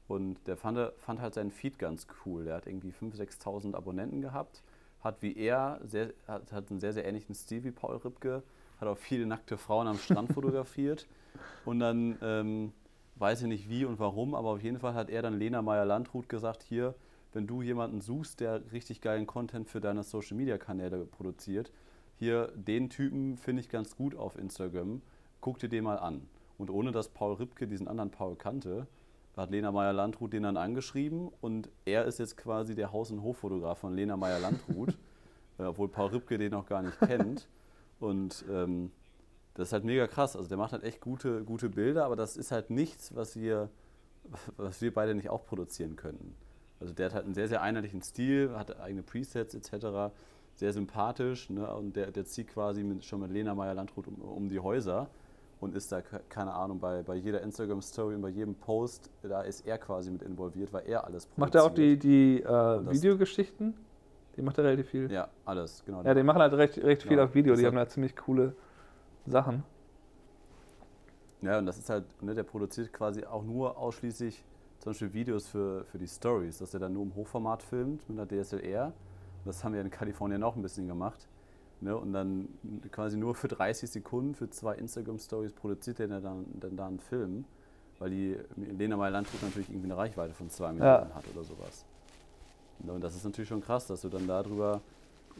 Und der fand, fand halt seinen Feed ganz cool. Der hat irgendwie 5.000, 6.000 Abonnenten gehabt, hat wie er, sehr, hat, hat einen sehr, sehr ähnlichen Stil wie Paul Ripke, hat auch viele nackte Frauen am Strand fotografiert. Und dann ähm, weiß ich nicht wie und warum, aber auf jeden Fall hat er dann Lena Meyer-Landrut gesagt, hier, wenn du jemanden suchst, der richtig geilen Content für deine Social-Media-Kanäle produziert, hier, den Typen finde ich ganz gut auf Instagram, guck dir den mal an. Und ohne dass Paul Ripke diesen anderen Paul kannte, hat Lena Meyer-Landrut den dann angeschrieben und er ist jetzt quasi der Haus- und Hoffotograf von Lena Meyer-Landrut, äh, obwohl Paul Ripke den noch gar nicht kennt. Und ähm, das ist halt mega krass. Also der macht halt echt gute, gute Bilder, aber das ist halt nichts, was wir, was wir beide nicht auch produzieren könnten. Also der hat halt einen sehr, sehr einheitlichen Stil, hat eigene Presets etc., sehr sympathisch ne? und der, der zieht quasi mit, schon mit Lena Meyer-Landrut um, um die Häuser und ist da, keine Ahnung, bei, bei jeder Instagram-Story und bei jedem Post, da ist er quasi mit involviert, weil er alles produziert. Macht er auch die, die äh, Videogeschichten? Die macht er relativ viel. Ja, alles, genau. Ja, die machen halt recht, recht viel auf Video, die haben da ziemlich coole Sachen. Ja, und das ist halt, ne, der produziert quasi auch nur ausschließlich zum Beispiel Videos für, für die Stories, dass er dann nur im Hochformat filmt mit einer DSLR. Das haben wir in Kalifornien auch ein bisschen gemacht. Ne, und dann quasi nur für 30 Sekunden, für zwei Instagram-Stories produziert er dann, dann da einen Film, weil die Lena Meyer-Landrut natürlich irgendwie eine Reichweite von zwei Millionen ja. hat oder sowas. Und das ist natürlich schon krass, dass du dann darüber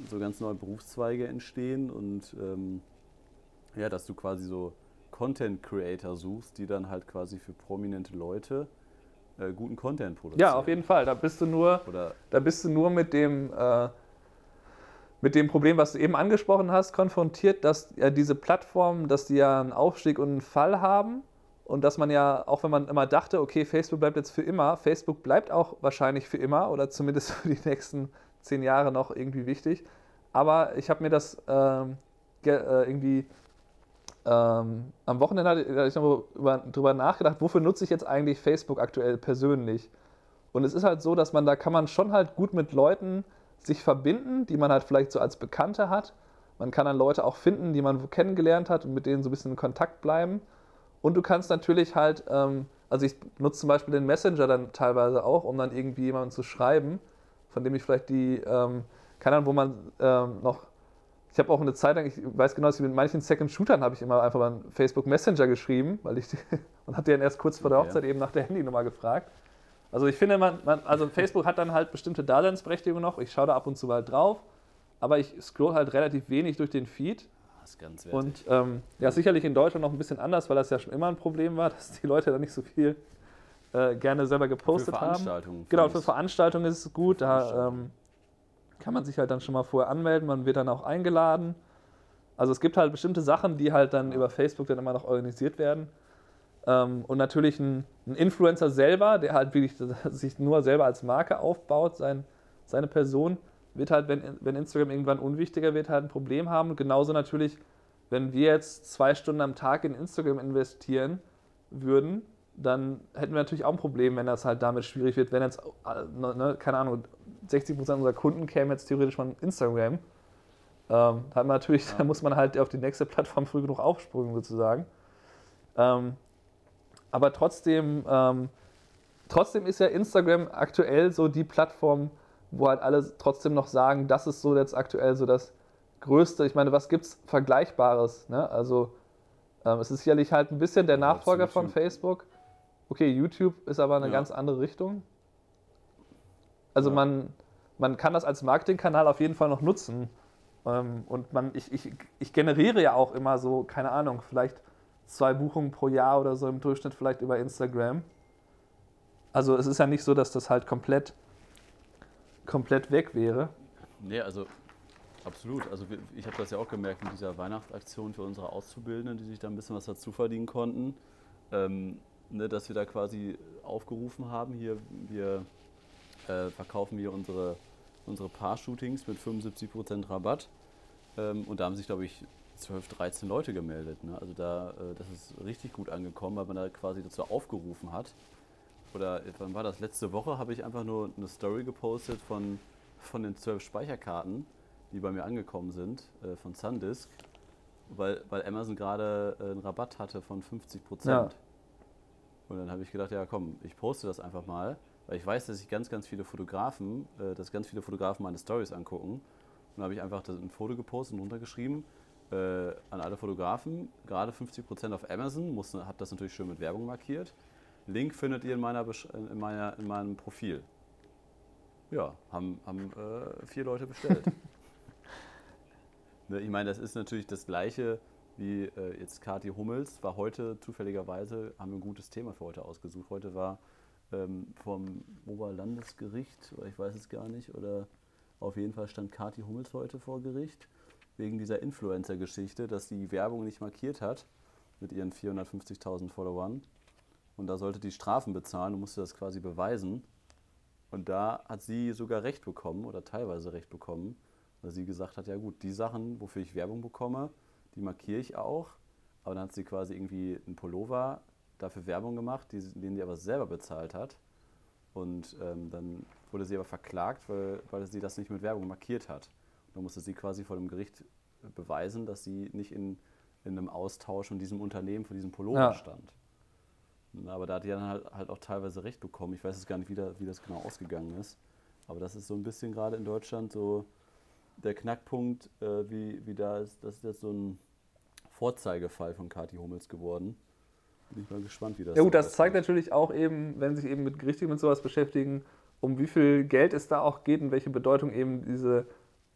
so ganz neue Berufszweige entstehen und ähm, ja, dass du quasi so Content Creator suchst, die dann halt quasi für prominente Leute äh, guten Content produzieren. Ja, auf jeden Fall. Da bist du nur, Oder da bist du nur mit dem, äh, mit dem Problem, was du eben angesprochen hast, konfrontiert, dass ja diese Plattformen, dass die ja einen Aufstieg und einen Fall haben und dass man ja, auch wenn man immer dachte, okay, Facebook bleibt jetzt für immer, Facebook bleibt auch wahrscheinlich für immer oder zumindest für die nächsten zehn Jahre noch irgendwie wichtig. Aber ich habe mir das ähm, äh, irgendwie ähm, am Wochenende hatte ich noch darüber nachgedacht, wofür nutze ich jetzt eigentlich Facebook aktuell persönlich? Und es ist halt so, dass man da kann man schon halt gut mit Leuten sich verbinden, die man halt vielleicht so als Bekannte hat. Man kann dann Leute auch finden, die man kennengelernt hat und mit denen so ein bisschen in Kontakt bleiben. Und du kannst natürlich halt, ähm, also ich nutze zum Beispiel den Messenger dann teilweise auch, um dann irgendwie jemanden zu schreiben, von dem ich vielleicht die, ähm, keine Ahnung, wo man ähm, noch ich habe auch eine Zeit lang, ich weiß genau, dass ich mit manchen Second Shootern habe ich immer einfach mal einen Facebook Messenger geschrieben, weil ich und hatte dann erst kurz vor der Hochzeit ja. eben nach der Handynummer gefragt. Also ich finde, man, man, also Facebook hat dann halt bestimmte Daseinsberechtigung noch. Ich schaue da ab und zu mal drauf, aber ich scroll halt relativ wenig durch den Feed. Das ist ganz wertig. Und ähm, ja, sicherlich in Deutschland noch ein bisschen anders, weil das ja schon immer ein Problem war, dass die Leute da nicht so viel äh, gerne selber gepostet für Veranstaltungen haben. Genau, für Veranstaltungen ist es gut. Da ähm, kann man sich halt dann schon mal vorher anmelden, man wird dann auch eingeladen. Also es gibt halt bestimmte Sachen, die halt dann über Facebook dann immer noch organisiert werden. Ähm, und natürlich ein, ein, Influencer selber, der halt wirklich sich nur selber als Marke aufbaut, sein, seine Person, wird halt, wenn, wenn Instagram irgendwann unwichtiger wird, halt ein Problem haben. genauso natürlich wenn wir jetzt zwei Stunden am Tag in Instagram investieren würden, dann hätten wir natürlich auch ein Problem, wenn das halt damit schwierig wird, wenn jetzt, äh, ne, keine Ahnung, 60% unserer Kunden kämen jetzt theoretisch von Instagram. Ähm, da, natürlich, ja. da muss man halt auf die nächste Plattform früh genug aufspringen, sozusagen. Ähm, aber trotzdem, ähm, trotzdem ist ja Instagram aktuell so die Plattform, wo halt alle trotzdem noch sagen, das ist so jetzt aktuell so das Größte. Ich meine, was gibt es Vergleichbares? Ne? Also ähm, es ist sicherlich halt ein bisschen der Nachfolger von Facebook. Okay, YouTube ist aber eine ja. ganz andere Richtung. Also ja. man, man kann das als Marketingkanal auf jeden Fall noch nutzen. Ähm, und man, ich, ich, ich generiere ja auch immer so, keine Ahnung, vielleicht zwei Buchungen pro Jahr oder so im Durchschnitt vielleicht über Instagram. Also es ist ja nicht so, dass das halt komplett, komplett weg wäre. Nee, also absolut. Also ich habe das ja auch gemerkt in dieser Weihnachtsaktion für unsere Auszubildenden, die sich da ein bisschen was dazu verdienen konnten. Ähm, ne, dass wir da quasi aufgerufen haben, hier, wir äh, verkaufen hier unsere, unsere Paar-Shootings mit 75% Rabatt. Ähm, und da haben sich, glaube ich, 12, 13 Leute gemeldet. Ne? Also da, äh, das ist richtig gut angekommen, weil man da quasi dazu aufgerufen hat. Oder wann war das? Letzte Woche habe ich einfach nur eine Story gepostet von, von den 12 Speicherkarten, die bei mir angekommen sind, äh, von Sandisk, weil, weil Amazon gerade äh, einen Rabatt hatte von 50 Ja. Und dann habe ich gedacht, ja komm, ich poste das einfach mal, weil ich weiß, dass sich ganz, ganz viele Fotografen, äh, dass ganz viele Fotografen meine Stories angucken. Und dann habe ich einfach ein Foto gepostet und runtergeschrieben äh, an alle Fotografen, gerade 50% auf Amazon, habe das natürlich schön mit Werbung markiert. Link findet ihr in, meiner, in, meiner, in meinem Profil. Ja, haben, haben äh, vier Leute bestellt. ne, ich meine, das ist natürlich das Gleiche wie äh, jetzt Kathi Hummels war heute zufälligerweise, haben wir ein gutes Thema für heute ausgesucht. Heute war ähm, vom Oberlandesgericht, oder ich weiß es gar nicht, oder auf jeden Fall stand Kathi Hummels heute vor Gericht wegen dieser Influencer-Geschichte, dass sie Werbung nicht markiert hat mit ihren 450.000 Followern. Und da sollte die Strafen bezahlen und musste das quasi beweisen. Und da hat sie sogar Recht bekommen oder teilweise Recht bekommen, weil sie gesagt hat, ja gut, die Sachen, wofür ich Werbung bekomme, die markiere ich auch. Aber dann hat sie quasi irgendwie einen Pullover dafür Werbung gemacht, den sie aber selber bezahlt hat. Und ähm, dann wurde sie aber verklagt, weil, weil sie das nicht mit Werbung markiert hat. Und dann musste sie quasi vor dem Gericht beweisen, dass sie nicht in, in einem Austausch von diesem Unternehmen, von diesem Pullover ja. stand. Aber da hat die dann halt, halt, auch teilweise recht bekommen. Ich weiß jetzt gar nicht, wie, da, wie das genau ausgegangen ist. Aber das ist so ein bisschen gerade in Deutschland so der Knackpunkt, äh, wie, wie da ist, das ist jetzt so ein Vorzeigefall von Kati Hummels geworden. Bin ich mal gespannt, wie das Ja gut, das zeigt natürlich auch eben, wenn sich eben mit Gerichten mit sowas beschäftigen, um wie viel Geld es da auch geht und welche Bedeutung eben diese,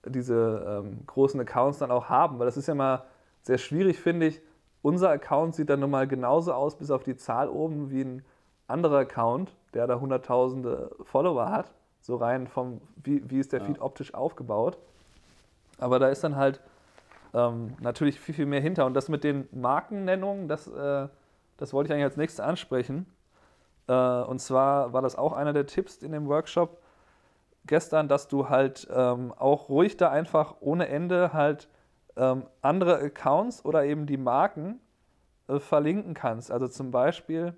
diese ähm, großen Accounts dann auch haben. Weil das ist ja mal sehr schwierig, finde ich. Unser Account sieht dann nun mal genauso aus, bis auf die Zahl oben, wie ein anderer Account, der da hunderttausende Follower hat. So rein vom, wie, wie ist der ja. Feed optisch aufgebaut. Aber da ist dann halt ähm, natürlich viel, viel mehr hinter. Und das mit den Markennennungen, das, äh, das wollte ich eigentlich als nächstes ansprechen. Äh, und zwar war das auch einer der Tipps in dem Workshop gestern, dass du halt ähm, auch ruhig da einfach ohne Ende halt ähm, andere Accounts oder eben die Marken äh, verlinken kannst. Also zum Beispiel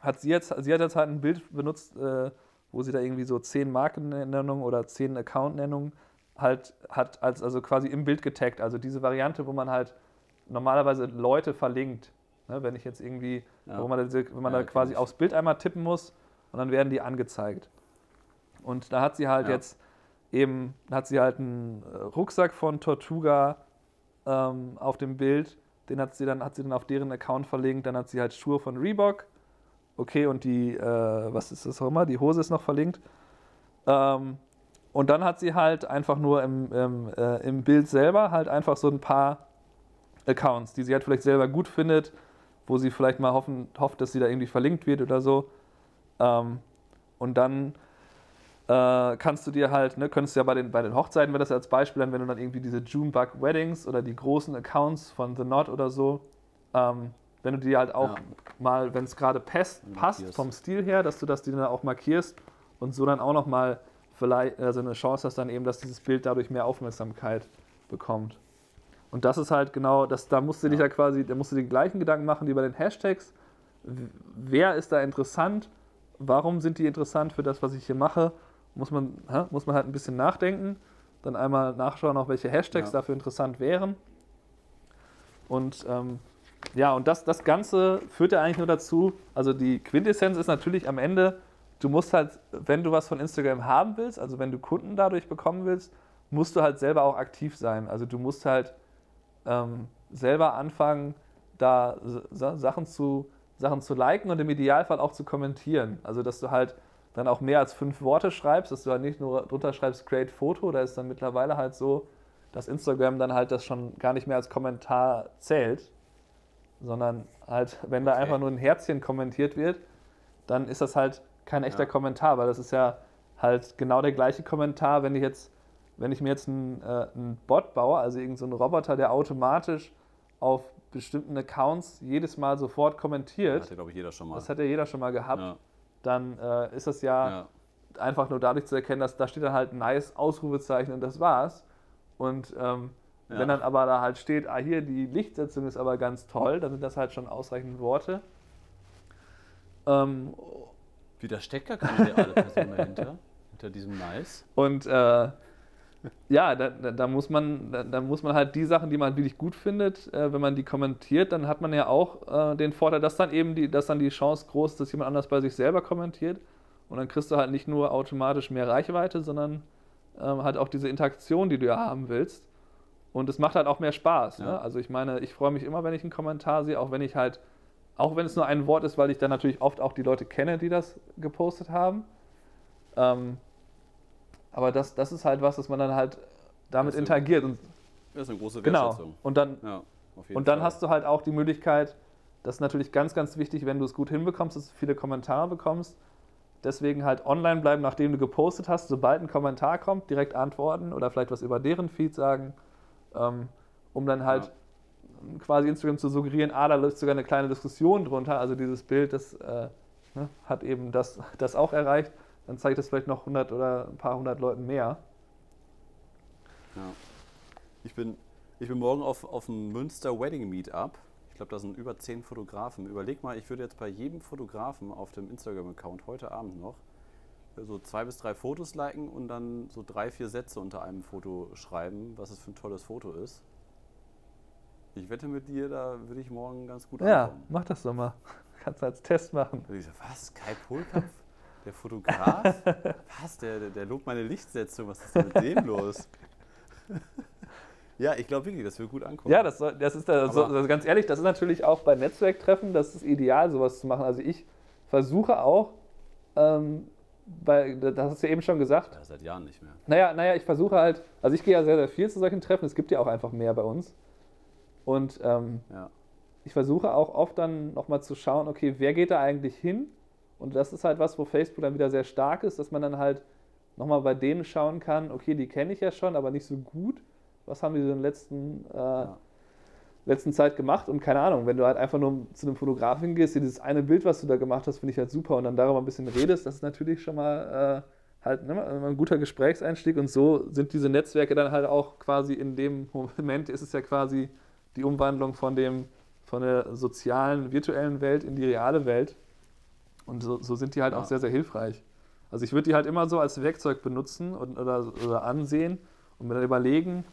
hat sie jetzt, sie hat jetzt halt ein Bild benutzt, äh, wo sie da irgendwie so zehn Markennennungen oder zehn Accountnennungen halt hat als also quasi im Bild getaggt. Also diese Variante, wo man halt normalerweise Leute verlinkt. Ne, wenn ich jetzt irgendwie, ja. wo man, wenn man ja, da quasi aufs Bild einmal tippen muss und dann werden die angezeigt. Und da hat sie halt ja. jetzt eben, hat sie halt einen äh, Rucksack von Tortuga ähm, auf dem Bild. Den hat sie dann, hat sie dann auf deren Account verlinkt. Dann hat sie halt Schuhe von Reebok. Okay, und die, äh, was ist das auch immer? Die Hose ist noch verlinkt. Ähm, und dann hat sie halt einfach nur im, im, äh, im Bild selber halt einfach so ein paar Accounts, die sie halt vielleicht selber gut findet, wo sie vielleicht mal hoffen, hofft, dass sie da irgendwie verlinkt wird oder so. Ähm, und dann äh, kannst du dir halt, ne, könntest du ja bei den, bei den Hochzeiten, wäre das als Beispiel, dann, wenn du dann irgendwie diese Junebug Weddings oder die großen Accounts von The Knot oder so, ähm, wenn du die halt auch ja. mal, wenn es gerade passt, vom Stil her, dass du das die dann auch markierst und so dann auch nochmal vielleicht also eine Chance hast dann eben, dass dieses Bild dadurch mehr Aufmerksamkeit bekommt. Und das ist halt genau, das, da musst du dich Ja. quasi, da musst du den gleichen Gedanken machen wie bei den Hashtags. Wer ist da interessant? Warum sind die interessant für das, was ich hier mache? Muss man, hä? muss man halt ein bisschen nachdenken. Dann einmal nachschauen, auch welche Hashtags Ja. dafür interessant wären. Und ähm, ja, und das, das Ganze führt ja eigentlich nur dazu, also die Quintessenz ist natürlich am Ende, du musst halt, wenn du was von Instagram haben willst, also wenn du Kunden dadurch bekommen willst, musst du halt selber auch aktiv sein. Also du musst halt ähm, selber anfangen, da Sa- Sachen zu, Sachen zu liken und im Idealfall auch zu kommentieren. Also dass du halt dann auch mehr als fünf Worte schreibst, dass du halt nicht nur drunter schreibst, Create Foto, da ist dann mittlerweile halt so, dass Instagram dann halt das schon gar nicht mehr als Kommentar zählt, sondern halt, wenn da Okay. einfach nur ein Herzchen kommentiert wird, dann ist das halt kein echter Ja. Kommentar, weil das ist ja halt genau der gleiche Kommentar, wenn ich jetzt, wenn ich mir jetzt einen, äh, einen Bot baue, also irgendeinen so einen Roboter, der automatisch auf bestimmten Accounts jedes Mal sofort kommentiert, Hatte, glaube ich, jeder schon mal. das hat ja jeder schon mal gehabt, ja. dann äh, ist das ja, Ja. einfach nur dadurch zu erkennen, dass da steht dann halt nice Ausrufezeichen und das war's. Und ähm, Ja. wenn dann aber da halt steht, ah hier, die Lichtsetzung ist aber ganz toll, dann sind das halt schon ausreichend Worte. Ähm, Wie, da steckt gar keine reale Person dahinter? Hinter diesem Nice? und äh, ja, da, da, da, muss man, da, da muss man halt die Sachen, die man wirklich gut findet, äh, wenn man die kommentiert, dann hat man ja auch äh, den Vorteil, dass dann eben die, dass dann die Chance groß ist, dass jemand anders bei sich selber kommentiert. Und dann kriegst du halt nicht nur automatisch mehr Reichweite, sondern ähm, halt auch diese Interaktion, die du ja haben willst. Und es macht halt auch mehr Spaß. Ja. Ne? Also ich meine, ich freue mich immer, wenn ich einen Kommentar sehe, auch wenn ich halt, auch wenn es nur ein Wort ist, weil ich dann natürlich oft auch die Leute kenne, die das gepostet haben. Ähm, aber das, das ist halt was, dass man dann halt damit Also, interagiert. Und, Das ist eine große genau. Wertschätzung. Und dann, Ja, und dann Fall. hast du halt auch die Möglichkeit, das ist natürlich ganz, ganz wichtig, wenn du es gut hinbekommst, dass du viele Kommentare bekommst. Deswegen halt online bleiben, nachdem du gepostet hast. Sobald ein Kommentar kommt, direkt antworten oder vielleicht was über deren Feed sagen, ähm, um dann halt quasi Instagram zu suggerieren, ah, da läuft sogar eine kleine Diskussion drunter. Also dieses Bild, das äh, ne, hat eben das, das auch erreicht. Dann zeigt das vielleicht noch 100 oder ein paar hundert Leuten mehr. Ja. Ich, bin, ich bin morgen auf, auf dem Münster Wedding Meetup. Ich glaube, da sind über zehn Fotografen. Überleg mal, ich würde jetzt bei jedem Fotografen auf dem Instagram-Account heute Abend noch so zwei bis drei Fotos liken und dann so drei, vier Sätze unter einem Foto schreiben, was es für ein tolles Foto ist. Ich wette mit dir, da würde ich morgen ganz gut Ja, ankommen. mach das doch mal. Kannst du als Test machen. Und ich so, was? Kai Polkapf? Der Fotograf? Was? Der, der, der lobt meine Lichtsetzung. Was ist denn mit dem los? ja, ich glaube wirklich, das wird gut ankommen. Ja, das, soll, das ist da, so, also ganz ehrlich, das ist natürlich auch bei Netzwerktreffen, das ist ideal, sowas zu machen. Also ich versuche auch, ähm, bei, das hast du ja eben schon gesagt, Ja, seit Jahren nicht mehr. naja, naja, ich versuche halt, also ich gehe ja sehr, sehr viel zu solchen Treffen, es gibt ja auch einfach mehr bei uns. Und ähm, Ja. ich versuche auch oft dann nochmal zu schauen, okay, wer geht da eigentlich hin? Und das ist halt was, wo Facebook dann wieder sehr stark ist, dass man dann halt nochmal bei denen schauen kann, okay, die kenne ich ja schon, aber nicht so gut. Was haben die so in der letzten, äh, letzten Zeit gemacht? Und keine Ahnung, wenn du halt einfach nur zu einem Fotografen gehst, dieses eine Bild, was du da gemacht hast, finde ich halt super und dann darüber ein bisschen redest, das ist natürlich schon mal äh, halt ne, ein guter Gesprächseinstieg und so sind diese Netzwerke dann halt auch quasi in dem Moment ist es ja quasi die Umwandlung von dem von der sozialen, virtuellen Welt in die reale Welt. Und so, so sind die halt Ja. auch sehr, sehr hilfreich. Also ich würde die halt immer so als Werkzeug benutzen und, oder, oder ansehen und mir dann überlegen,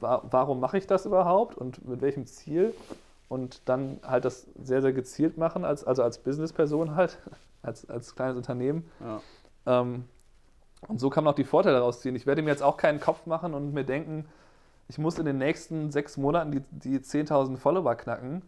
wa warum mache ich das überhaupt und mit welchem Ziel und dann halt das sehr, sehr gezielt machen, als, also als Businessperson halt, als, als kleines Unternehmen. Ja. Ähm, und so kann man auch die Vorteile daraus ziehen. Ich werde mir jetzt auch keinen Kopf machen und mir denken, ich muss in den nächsten sechs Monaten die, die 10.000 Follower knacken,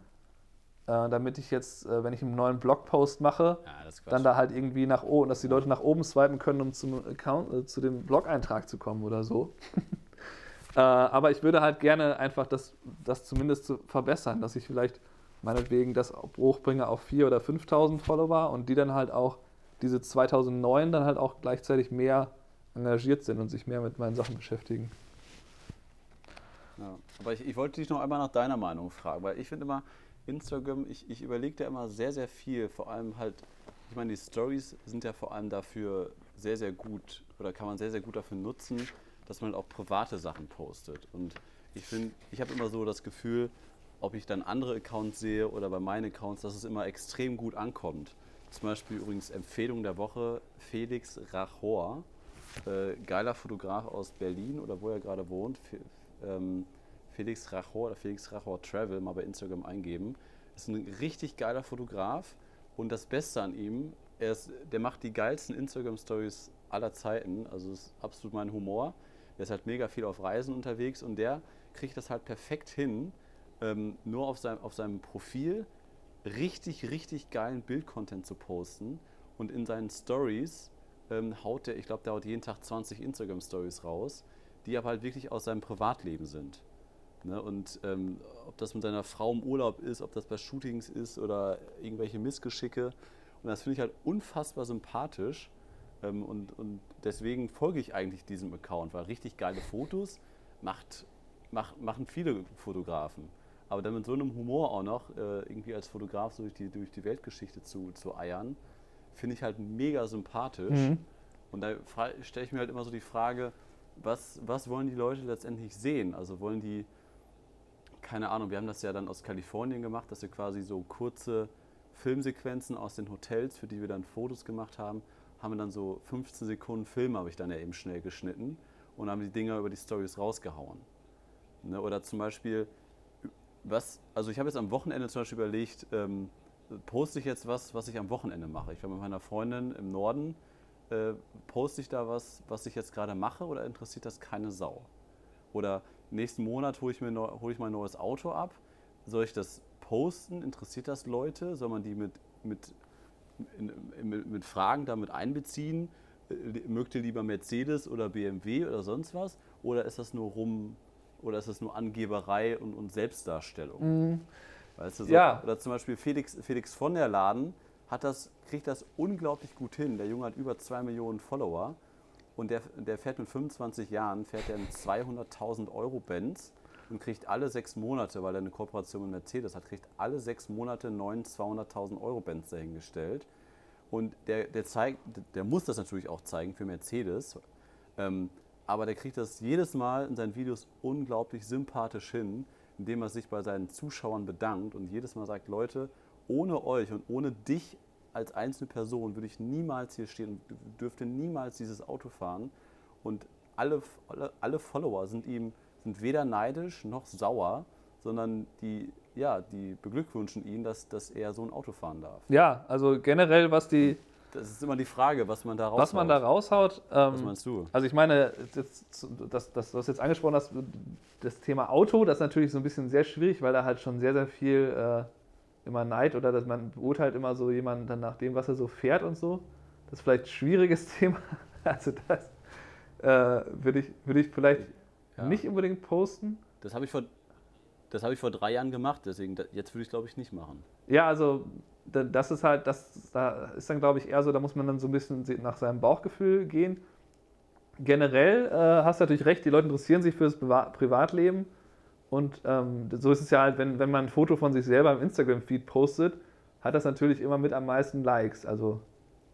äh, damit ich jetzt, äh, wenn ich einen neuen Blogpost mache, ja, dann da halt irgendwie nach oben, dass die Leute nach oben swipen können, um zum Account, äh, zu dem Blog-Eintrag zu kommen oder so. äh, aber ich würde halt gerne einfach das, das zumindest zu verbessern, dass ich vielleicht meinetwegen das hochbringe auf 4.000 oder 5.000 Follower und die dann halt auch, diese 2009 dann halt auch gleichzeitig mehr engagiert sind und sich mehr mit meinen Sachen beschäftigen. Ja. Aber ich, ich wollte dich noch einmal nach deiner Meinung fragen, weil ich finde immer, Instagram, ich, ich überlege da immer sehr, sehr viel. Vor allem halt, ich meine, die Stories sind ja vor allem dafür sehr, sehr gut oder kann man sehr, sehr gut dafür nutzen, dass man halt auch private Sachen postet. Und ich finde, ich habe immer so das Gefühl, ob ich dann andere Accounts sehe oder bei meinen Accounts, dass es immer extrem gut ankommt. Zum Beispiel übrigens Empfehlung der Woche Felix Rachor, äh, geiler Fotograf aus Berlin oder wo er gerade wohnt. Fe ähm, Felix Rachor oder Felix Rachor Travel mal bei Instagram eingeben. Ist ein richtig geiler Fotograf und das Beste an ihm, er ist, der macht die geilsten Instagram-Stories aller Zeiten. Also ist absolut mein Humor. Der ist halt mega viel auf Reisen unterwegs und der kriegt das halt perfekt hin, ähm, nur auf, sein, auf seinem Profil richtig, richtig geilen Bildcontent zu posten und in seinen Stories ähm, haut der, ich glaube, der haut jeden Tag 20 Instagram-Stories raus, die aber halt wirklich aus seinem Privatleben sind. Ne? Und ähm, ob das mit seiner Frau im Urlaub ist, ob das bei Shootings ist oder irgendwelche Missgeschicke. Und das finde ich halt unfassbar sympathisch. Ähm, und, und deswegen folge ich eigentlich diesem Account, weil richtig geile Fotos macht, macht, machen viele Fotografen. Aber dann mit so einem Humor auch noch, äh, irgendwie als Fotograf so durch die, durch die Weltgeschichte zu, zu eiern, finde ich halt mega sympathisch. Mhm. Und da stelle ich mir halt immer so die Frage, was, was wollen die Leute letztendlich sehen? Also wollen die, keine Ahnung, wir haben das ja dann aus Kalifornien gemacht, dass wir quasi so kurze Filmsequenzen aus den Hotels, für die wir dann Fotos gemacht haben, haben wir dann so 15 Sekunden Film, habe ich dann ja eben schnell geschnitten und haben die Dinger über die Stories rausgehauen. Ne? Oder zum Beispiel, was, also ich habe jetzt am Wochenende zum Beispiel überlegt, ähm, poste ich jetzt was, was ich am Wochenende mache. Ich war mit meiner Freundin im Norden, äh, poste ich da was, was ich jetzt gerade mache oder interessiert das keine Sau? Oder nächsten Monat hole ich, mir hol ich mein neues Auto ab. Soll ich das posten? Interessiert das Leute? Soll man die mit, mit, in, mit Fragen damit einbeziehen? Äh, mögt ihr lieber Mercedes oder BMW oder sonst was? Oder ist das nur rum, oder ist das nur Angeberei und, und Selbstdarstellung? Mhm. Weißt du, so, ja. Oder zum Beispiel Felix, Felix von der Laden hat das, kriegt das unglaublich gut hin. Der Junge hat über zwei Millionen Follower und der, der fährt mit 25 Jahren, fährt er einen 200.000 Euro Benz und kriegt alle sechs Monate, weil er eine Kooperation mit Mercedes hat, kriegt alle sechs Monate neuen 200.000 Euro Benz dahingestellt. Und der, der, zeigt, der muss das natürlich auch zeigen für Mercedes. Ähm, aber der kriegt das jedes Mal in seinen Videos unglaublich sympathisch hin, indem er sich bei seinen Zuschauern bedankt und jedes Mal sagt, Leute, ohne euch und ohne dich als einzelne Person würde ich niemals hier stehen und dürfte niemals dieses Auto fahren. Und alle, alle, alle Follower sind ihm sind weder neidisch noch sauer, sondern die, ja, die beglückwünschen ihn, dass, dass er so ein Auto fahren darf. Ja, also generell, was die, das ist immer die Frage, was man da raushaut. Was man da raushaut. Ähm, was meinst du? Also ich meine, das, das, das, was du jetzt angesprochen hast, das Thema Auto, das ist natürlich so ein bisschen sehr schwierig, weil da halt schon sehr, sehr viel äh, immer Neid oder dass man beurteilt immer so jemanden dann nach dem, was er so fährt und so. Das ist vielleicht ein schwieriges Thema. Also das äh, würde ich, würd ich vielleicht ja. nicht unbedingt posten. Das habe ich vor das habe ich vor drei Jahren gemacht, deswegen jetzt würde ich glaube ich nicht machen. Ja, also das ist halt, das da ist dann, glaube ich, eher so, da muss man dann so ein bisschen nach seinem Bauchgefühl gehen. Generell äh, hast du natürlich recht, die Leute interessieren sich für das Privatleben. Und ähm, so ist es ja halt, wenn, wenn man ein Foto von sich selber im Instagram-Feed postet, hat das natürlich immer mit am meisten Likes. Also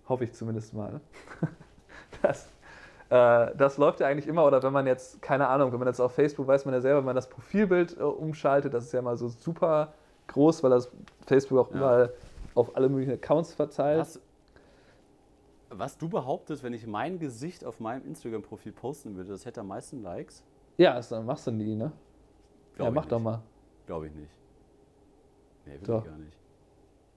hoffe ich zumindest mal. das, äh, das läuft ja eigentlich immer, oder wenn man jetzt, keine Ahnung, wenn man jetzt auf Facebook weiß man ja selber, wenn man das Profilbild äh, umschaltet, das ist ja mal so super groß, weil das Facebook auch ja. überall auf alle möglichen Accounts verteilt. Was, was du behauptest, wenn ich mein Gesicht auf meinem Instagram-Profil posten würde, das hätte am meisten Likes? Ja, das machst du nie, ne? Glaub ja, mach nicht. doch mal. Glaube ich nicht. Nee, will ich gar nicht.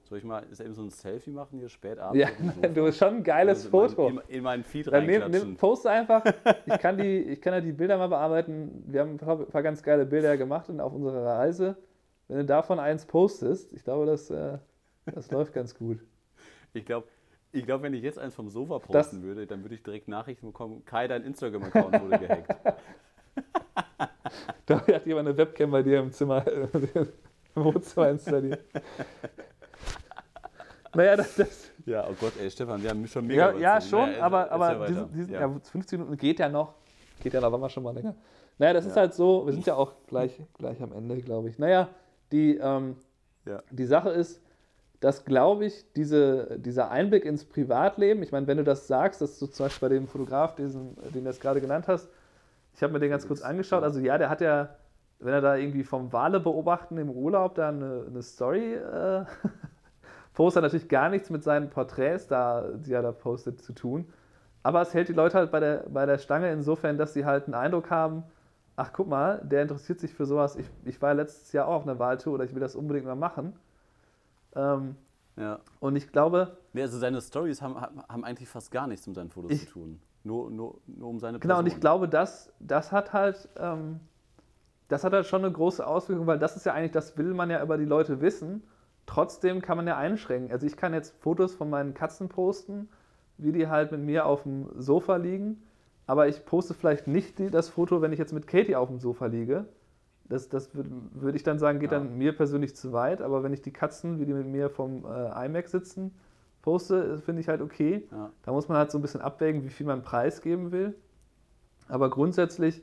Soll ich mal ist eben so ein Selfie machen hier spät abends? Ja, du bist schon ein geiles also Foto. In, in, meinen Feed Dann nehm, nehm, poste einfach. Ich kann, die, ich kann ja die Bilder mal bearbeiten. Wir haben ein paar, paar ganz geile Bilder gemacht auf unserer Reise. Wenn du davon eins postest, ich glaube, das, äh, das läuft ganz gut. Ich glaube, ich glaub, wenn ich jetzt eins vom Sofa posten das, würde, dann würde ich direkt Nachrichten bekommen, Kai, dein Instagram-Account wurde gehackt. Da hat jemand eine Webcam bei dir im Zimmer, im Wohnzimmer installiert. naja, das, das, Ja, oh Gott, ey, Stefan, wir haben schon mega. Ja, ja schon, naja, aber, aber diesen, diesen, ja. ja. 15 Minuten geht ja noch. Geht ja, da waren wir schon mal länger. Naja, das ja. ist halt so, wir sind ja auch gleich, gleich am Ende, glaube ich. Naja, die, ähm, ja. die Sache ist, dass, glaube ich, diese, dieser Einblick ins Privatleben, ich meine, wenn du das sagst, dass du zum Beispiel bei dem Fotograf, diesen, den du jetzt gerade genannt hast, ich habe mir den ganz kurz angeschaut, also ja, der hat ja wenn er da irgendwie vom Wale beobachten im Urlaub da eine, eine Story äh, postet, natürlich gar nichts mit seinen Porträts, da, die er da postet, zu tun. Aber es hält die Leute halt bei der, bei der Stange insofern, dass sie halt einen Eindruck haben, ach guck mal, der interessiert sich für sowas. Ich, ich war letztes Jahr auch auf einer Wahltour oder ich will das unbedingt mal machen. Ähm, Ja. und ich glaube, Nee, also seine Stories haben, haben eigentlich fast gar nichts mit seinen Fotos Ich- zu tun. Nur, nur, nur um seine Genau, und ich Person. glaube, das, das hat halt, ähm, das hat halt schon eine große Auswirkung, weil das ist ja eigentlich, das will man ja über die Leute wissen. Trotzdem kann man ja einschränken. Also ich kann jetzt Fotos von meinen Katzen posten, wie die halt mit mir auf dem Sofa liegen, aber ich poste vielleicht nicht die, das Foto, wenn ich jetzt mit Katie auf dem Sofa liege. Das, das würde würd ich dann sagen, geht Ja. dann mir persönlich zu weit, aber wenn ich die Katzen, wie die mit mir vom äh, iMac sitzen, poste, finde ich halt okay. Ja. Da muss man halt so ein bisschen abwägen, wie viel man preisgeben will. Aber grundsätzlich,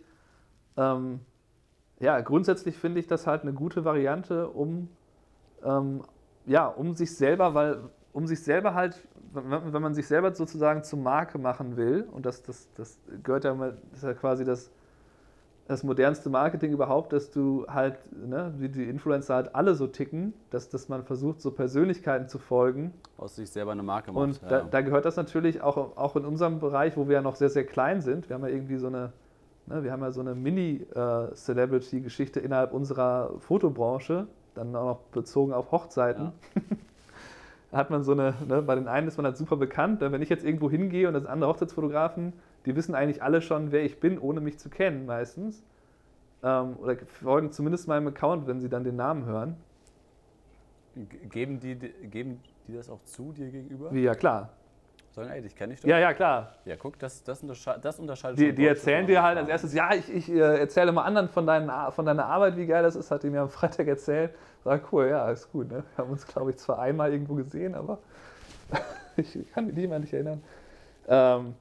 ähm, ja, grundsätzlich finde ich das halt eine gute Variante, um, ähm, ja, um sich selber, weil, um sich selber halt, wenn, man sich selber sozusagen zur Marke machen will, und das, das, das gehört ja mal, das ist ja quasi das, das modernste Marketing überhaupt, dass du halt, ne, wie die Influencer halt alle so ticken, dass, dass man versucht, so Persönlichkeiten zu folgen, Aus sich selber eine Marke macht. und ja. da, da gehört das natürlich auch, auch in unserem Bereich, wo wir ja noch sehr, sehr klein sind. Wir haben ja irgendwie so eine, ne, wir haben ja so eine Mini-Celebrity-Geschichte innerhalb unserer Fotobranche, dann auch noch bezogen auf Hochzeiten. Da hat man so eine, ne, bei den einen ist man halt super bekannt. Wenn ich jetzt irgendwo hingehe und das andere Hochzeitsfotografen, die wissen eigentlich alle schon, wer ich bin, ohne mich zu kennen meistens. Ähm, oder folgen zumindest meinem Account, wenn sie dann den Namen hören. Geben die, geben die das auch zu dir gegenüber? Ja klar. Sagen, ey, dich kenne ich doch. Ja, ja, klar. Ja, guck, das, das, untersche das unterscheidet Die, die erzählen dir halt als erstes, ja, ich, ich äh, erzähle mal anderen von, deinen, von deiner Arbeit, wie geil das ist, hat die mir am Freitag erzählt. Sag, cool, ja, ist gut. Ne? Wir haben uns, glaube ich, zwar einmal irgendwo gesehen, aber ich kann mich mehr nicht erinnern. Ähm,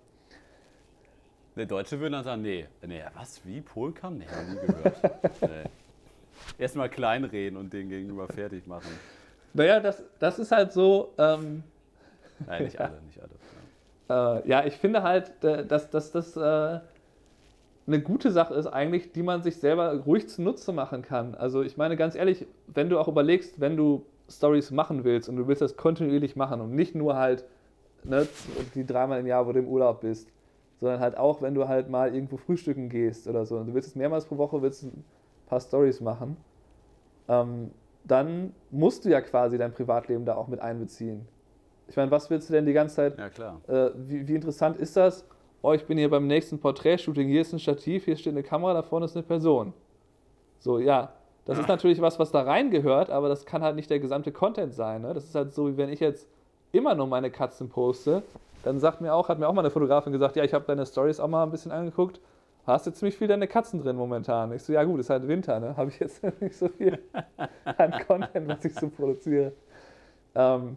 Der Deutsche würde dann sagen, nee, nee, was, wie, Polkam? Nee, hab ich nie gehört. nee. Erstmal kleinreden und den gegenüber fertig machen. naja, das, das ist halt so, ähm, Nein, nicht Ja. alle, nicht alle. äh, ja, ich finde halt, äh, dass, dass das äh, eine gute Sache ist eigentlich, die man sich selber ruhig zunutze machen kann. Also ich meine ganz ehrlich, wenn du auch überlegst, wenn du Stories machen willst und du willst das kontinuierlich machen und nicht nur halt ne, die dreimal im Jahr, wo du im Urlaub bist, sondern halt auch, wenn du halt mal irgendwo frühstücken gehst oder so und du willst es mehrmals pro Woche, willst ein paar Stories machen, ähm, dann musst du ja quasi dein Privatleben da auch mit einbeziehen. Ich meine, was willst du denn die ganze Zeit Ja, klar. äh, wie, wie interessant ist das? Oh, ich bin hier beim nächsten Porträtshooting, hier ist ein Stativ, hier steht eine Kamera, da vorne ist eine Person. So, ja, das ist natürlich was, was da reingehört, aber das kann halt nicht der gesamte Content sein. Ne? Das ist halt so, wie wenn ich jetzt immer nur meine Katzen poste, dann sagt mir auch, hat mir auch mal eine Fotografin gesagt, ja, ich habe deine Stories auch mal ein bisschen angeguckt, hast du ziemlich viel deine Katzen drin momentan. Ich so, ja gut, ist halt Winter, ne? Habe ich jetzt nicht so viel an Content, was ich so produziere. Ähm,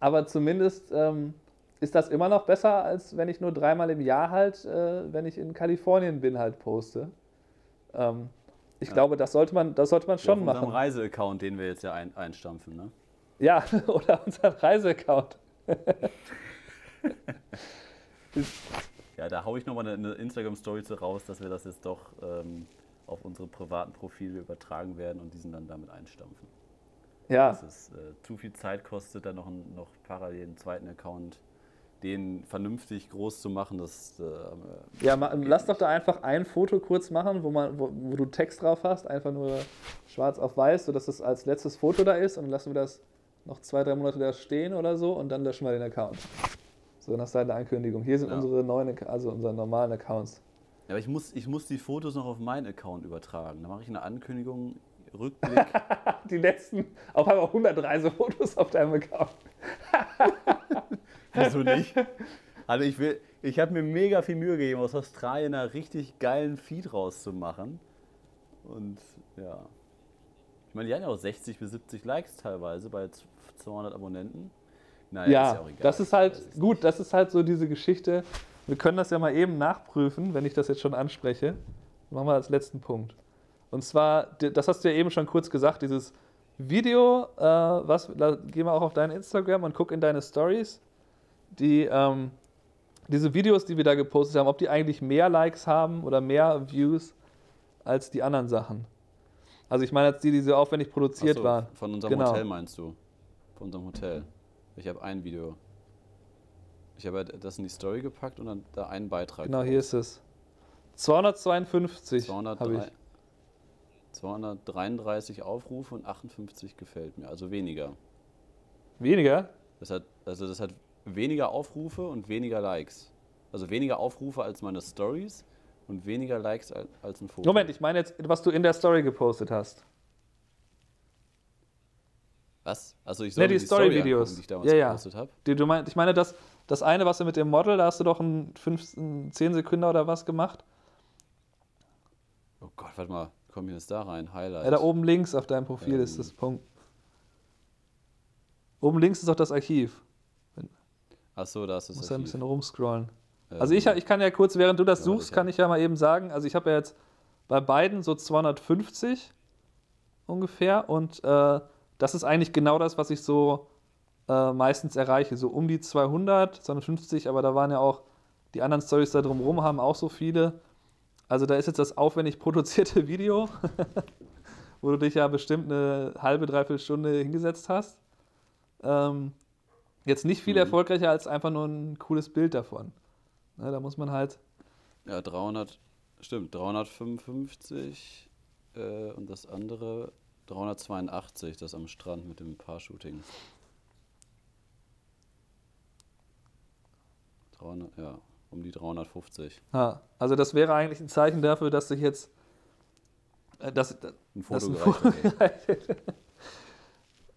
aber zumindest ähm, ist das immer noch besser, als wenn ich nur dreimal im Jahr halt, äh, wenn ich in Kalifornien bin, halt poste. Ähm, ich Ja. glaube, das sollte man, das sollte man Ja, schon unserem machen. Reiseaccount, den wir jetzt ja ein, einstampfen, ne? Ja, oder unseren Reiseaccount. Ja, da haue ich nochmal eine, Instagram-Story zu raus, dass wir das jetzt doch ähm, auf unsere privaten Profile übertragen werden und diesen dann damit einstampfen. Ja, Dass es äh, zu viel Zeit kostet, dann noch, einen- noch parallel einen zweiten Account, den vernünftig groß zu machen. Das, äh, ja ma, lass doch da einfach ein Foto kurz machen, wo, man, wo, wo du Text drauf hast, einfach nur schwarz auf weiß, sodass das als letztes Foto da ist und dann lassen wir das noch zwei, drei Monate da stehen oder so und dann löschen wir den Account. So, du halt eine Ankündigung. Hier sind Ja. unsere neuen, also unsere normalen Accounts. ja, aber ich muss, ich muss die Fotos noch auf meinen Account übertragen. Da mache ich eine Ankündigung, Rückblick. Die letzten, auf einmal 100 Reisefotos auf deinem Account. Wieso nicht? Also ich will, ich habe mir mega viel Mühe gegeben, aus Australien einen richtig geilen Feed rauszumachen. Und ja. Ich meine, die haben ja auch 60 bis 70 Likes teilweise bei 200 Abonnenten. Naja, Ja, ist ja auch egal. das ist halt weiß es gut, das ist halt so diese Geschichte. Wir können das ja mal eben nachprüfen, wenn ich das jetzt schon anspreche. Machen wir als letzten Punkt. Und zwar, das hast du ja eben schon kurz gesagt, dieses Video, äh, was, da geh mal auch auf dein Instagram und guck in deine Stories. Die, ähm, diese Videos, die wir da gepostet haben, ob die eigentlich mehr Likes haben oder mehr Views als die anderen Sachen. Also ich meine jetzt die, die so aufwendig produziert so, waren. Von unserem Genau. Hotel meinst du? Unserem Hotel. Ich habe ein Video. Ich habe halt das in die Story gepackt und dann da einen Beitrag. Genau, hier ist es. 252 habe 203, ich. 233 Aufrufe und 58 gefällt mir, also weniger. Weniger? Das hat, also das hat weniger Aufrufe und weniger Likes. Also weniger Aufrufe als meine Stories und weniger Likes als ein Foto. Moment, ich meine jetzt, was du in der Story gepostet hast. Was? Also ich Nee, soll die mir die Story Story-Videos. die ich damals Ja, ja. gepostet habe. Die, du mein, ich meine, das, das eine, was du mit dem Model, da hast du doch ein 15, 10 Sekunden oder was gemacht. Oh Gott, warte mal, kommen wir jetzt da rein? Highlight. Ja, da oben links auf deinem Profil Ähm. ist das Punkt. Oben links ist auch das Archiv. Achso, da ist das Muss ja ein Archiv. bisschen rumscrollen. Ähm, Also ich, ich kann ja kurz, während du das Ja, suchst, ich- kann ich ja mal eben sagen, also ich habe ja jetzt bei beiden so 250 ungefähr und äh, das ist eigentlich genau das, was ich so äh, meistens erreiche, so um die 200, 250, aber da waren ja auch die anderen Stories da drumherum haben auch so viele. Also da ist jetzt das aufwendig produzierte Video, wo du dich ja bestimmt eine halbe, dreiviertel Stunde hingesetzt hast. Ähm, jetzt nicht viel Mhm. erfolgreicher als einfach nur ein cooles Bild davon. Ne, da muss man halt. Ja, 300, stimmt, 355 äh, und das andere 382, das am Strand mit dem Paar-Shooting. 300, ja, um die 350. Ja, also das wäre eigentlich ein Zeichen dafür, dass sich jetzt. äh, Dass, Ein Foto ein gereicht hätte.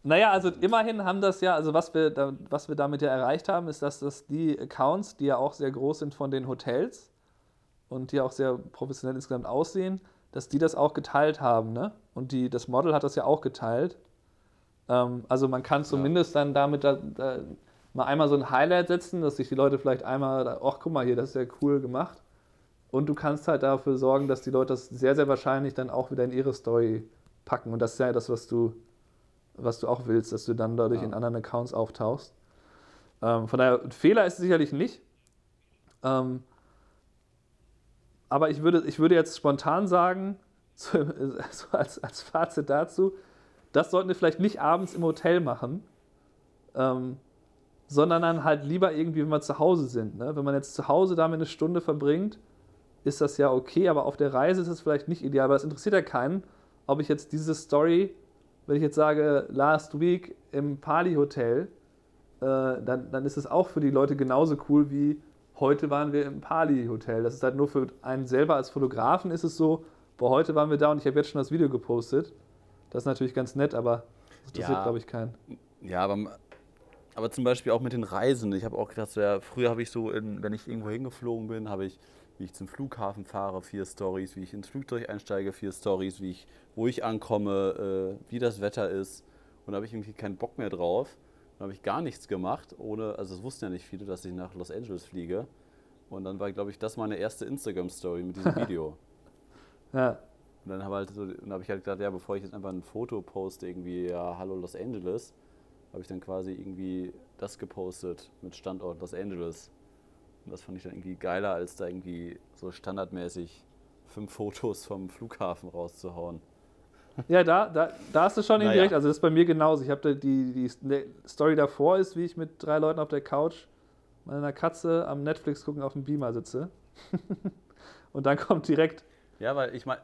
naja, also immerhin haben das ja, also was wir, da, was wir damit ja erreicht haben, ist, dass das die Accounts, die ja auch sehr groß sind von den Hotels und die auch sehr professionell insgesamt aussehen, dass die das auch geteilt haben, ne? Und die, das Model hat das ja auch geteilt. Ähm, also man kann zumindest dann damit da, da mal einmal so ein Highlight setzen, dass sich die Leute vielleicht einmal, ach guck mal hier, das ist ja cool gemacht. Und du kannst halt dafür sorgen, dass die Leute das sehr, sehr wahrscheinlich dann auch wieder in ihre Story packen. Und das ist ja das, was du, was du auch willst, dass du dann dadurch Ja. in anderen Accounts auftauchst. Ähm, von daher, ein Fehler ist es sicherlich nicht. Ähm, aber ich würde, ich würde jetzt spontan sagen, so, so als, als Fazit dazu, das sollten wir vielleicht nicht abends im Hotel machen, ähm, sondern dann halt lieber irgendwie, wenn wir zu Hause sind. Ne? Wenn man jetzt zu Hause damit eine Stunde verbringt, ist das ja okay, aber auf der Reise ist es vielleicht nicht ideal, weil das interessiert ja keinen, ob ich jetzt diese Story, wenn ich jetzt sage, last week im Pali Hotel, äh, dann, dann ist es auch für die Leute genauso cool wie heute waren wir im Pali Hotel. Das ist halt nur für einen selber als Fotografen ist es so, boah, heute waren wir da und ich habe jetzt schon das Video gepostet. Das ist natürlich ganz nett, aber das interessiert, Ja. glaube ich, keinen. Ja, aber, aber zum Beispiel auch mit den Reisen. Ich habe auch gedacht, so, ja, früher habe ich so, in, wenn ich irgendwo hingeflogen bin, habe ich, wie ich zum Flughafen fahre, vier Stories, wie ich ins Flugzeug einsteige, vier Stories, wie ich, wo ich ankomme, äh, wie das Wetter ist. Und da habe ich irgendwie keinen Bock mehr drauf. Dann habe ich gar nichts gemacht, ohne, also es wussten ja nicht viele, dass ich nach Los Angeles fliege. Und dann war, glaube ich, das meine erste Instagram-Story mit diesem Video. Ja. Und dann habe halt so, dann habe ich halt gedacht, ja, bevor ich jetzt einfach ein Foto poste, irgendwie, ja, hallo Los Angeles, habe ich dann quasi irgendwie das gepostet mit Standort Los Angeles. Und das fand ich dann irgendwie geiler, als da irgendwie so standardmäßig fünf Fotos vom Flughafen rauszuhauen. Ja, da, da, da hast du schon Naja. recht. Also das ist bei mir genauso. Ich habe da die, die ne, Story davor ist, wie ich mit drei Leuten auf der Couch mit einer Katze am Netflix gucken auf dem Beamer sitze. Und dann kommt direkt, Ja, weil ich meine,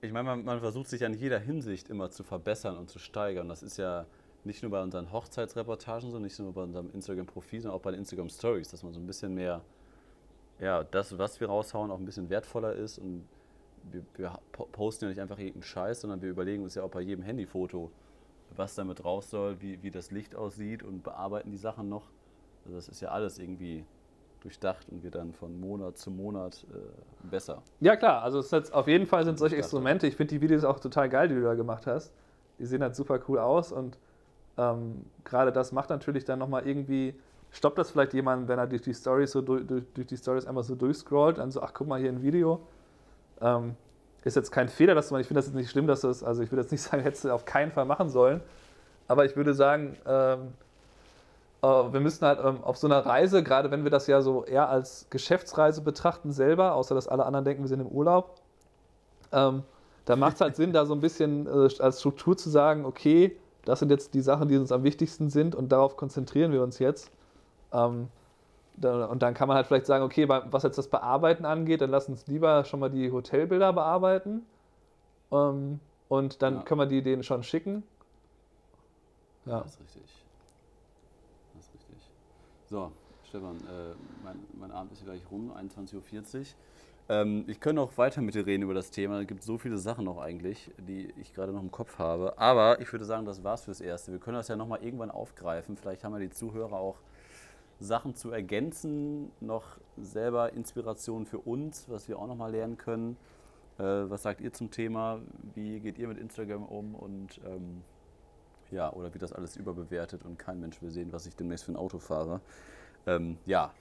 ich mein, man, man versucht sich ja in jeder Hinsicht immer zu verbessern und zu steigern. Das ist ja nicht nur bei unseren Hochzeitsreportagen so, nicht nur bei unserem Instagram-Profil, sondern auch bei den Instagram-Stories, dass man so ein bisschen mehr, ja, das, was wir raushauen, auch ein bisschen wertvoller ist. Und wir, wir po- posten ja nicht einfach irgendeinen Scheiß, sondern wir überlegen uns ja auch bei jedem Handyfoto, was damit raus soll, wie, wie das Licht aussieht und bearbeiten die Sachen noch. Also das ist ja alles irgendwie durchdacht und wird dann von Monat zu Monat äh, besser. ja klar, also es ist auf jeden Fall sind solche Instrumente. Ich finde die Videos auch total geil, die du da gemacht hast. Die sehen halt super cool aus und ähm, gerade das macht natürlich dann nochmal irgendwie, stoppt das vielleicht jemanden, wenn er durch die Stories so durch, durch, durch die Stories einmal so durchscrollt, dann so, ach guck mal hier ein Video. Ähm, ist jetzt kein Fehler, dass du, ich finde das jetzt nicht schlimm, dass du es, also ich würde jetzt nicht sagen, hättest du auf keinen Fall machen sollen, aber ich würde sagen, ähm, äh, wir müssen halt ähm, auf so einer Reise, gerade wenn wir das ja so eher als Geschäftsreise betrachten selber, außer dass alle anderen denken, wir sind im Urlaub, ähm, da macht es halt Sinn, da so ein bisschen äh, als Struktur zu sagen, okay, das sind jetzt die Sachen, die uns am wichtigsten sind und darauf konzentrieren wir uns jetzt. Ähm, und dann kann man halt vielleicht sagen, okay, was jetzt das Bearbeiten angeht, dann lass uns lieber schon mal die Hotelbilder bearbeiten. Ähm, und dann ja. können wir die denen schon schicken. Ja. Das ist richtig. Das ist richtig. So, Stefan, äh, mein, mein Abend ist gleich rum, 21.40 Uhr. Ähm, ich könnte noch weiter mit dir reden über das Thema. Es gibt so viele Sachen noch eigentlich, die ich gerade noch im Kopf habe. Aber ich würde sagen, das war's fürs Erste. Wir können das ja nochmal irgendwann aufgreifen. Vielleicht haben ja die Zuhörer auch Sachen zu ergänzen, noch selber Inspiration für uns, was wir auch nochmal lernen können. Äh, was sagt ihr zum Thema? Wie geht ihr mit Instagram um? Und ähm, ja, oder wie das alles überbewertet und kein Mensch will sehen, was ich demnächst für ein Auto fahre. Ähm, ja,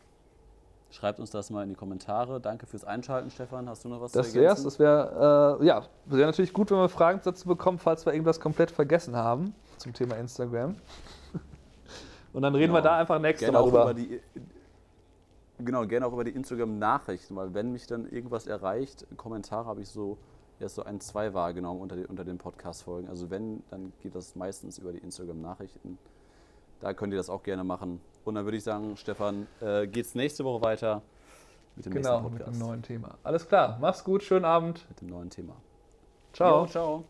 Schreibt uns das mal in die Kommentare. Danke fürs Einschalten, Stefan. Hast du noch was das zu ergänzen? Das wäre äh, ja, wär natürlich gut, wenn wir Fragen dazu bekommen, falls wir irgendwas komplett vergessen haben zum Thema Instagram. Und dann reden genau. wir da einfach nächste Mal drüber. Die, genau, gerne auch über die Instagram-Nachrichten, weil wenn mich dann irgendwas erreicht, Kommentare habe ich so erst so ein, zwei wahrgenommen unter, die, unter den Podcast-Folgen. Also wenn, dann geht das meistens über die Instagram-Nachrichten. Da könnt ihr das auch gerne machen. Und dann würde ich sagen, Stefan, äh, es nächste Woche weiter mit dem genau, nächsten Podcast. Genau, mit einem neuen Thema. Alles klar, mach's gut, schönen Abend. Mit dem neuen Thema. Ciao. Jo, ciao.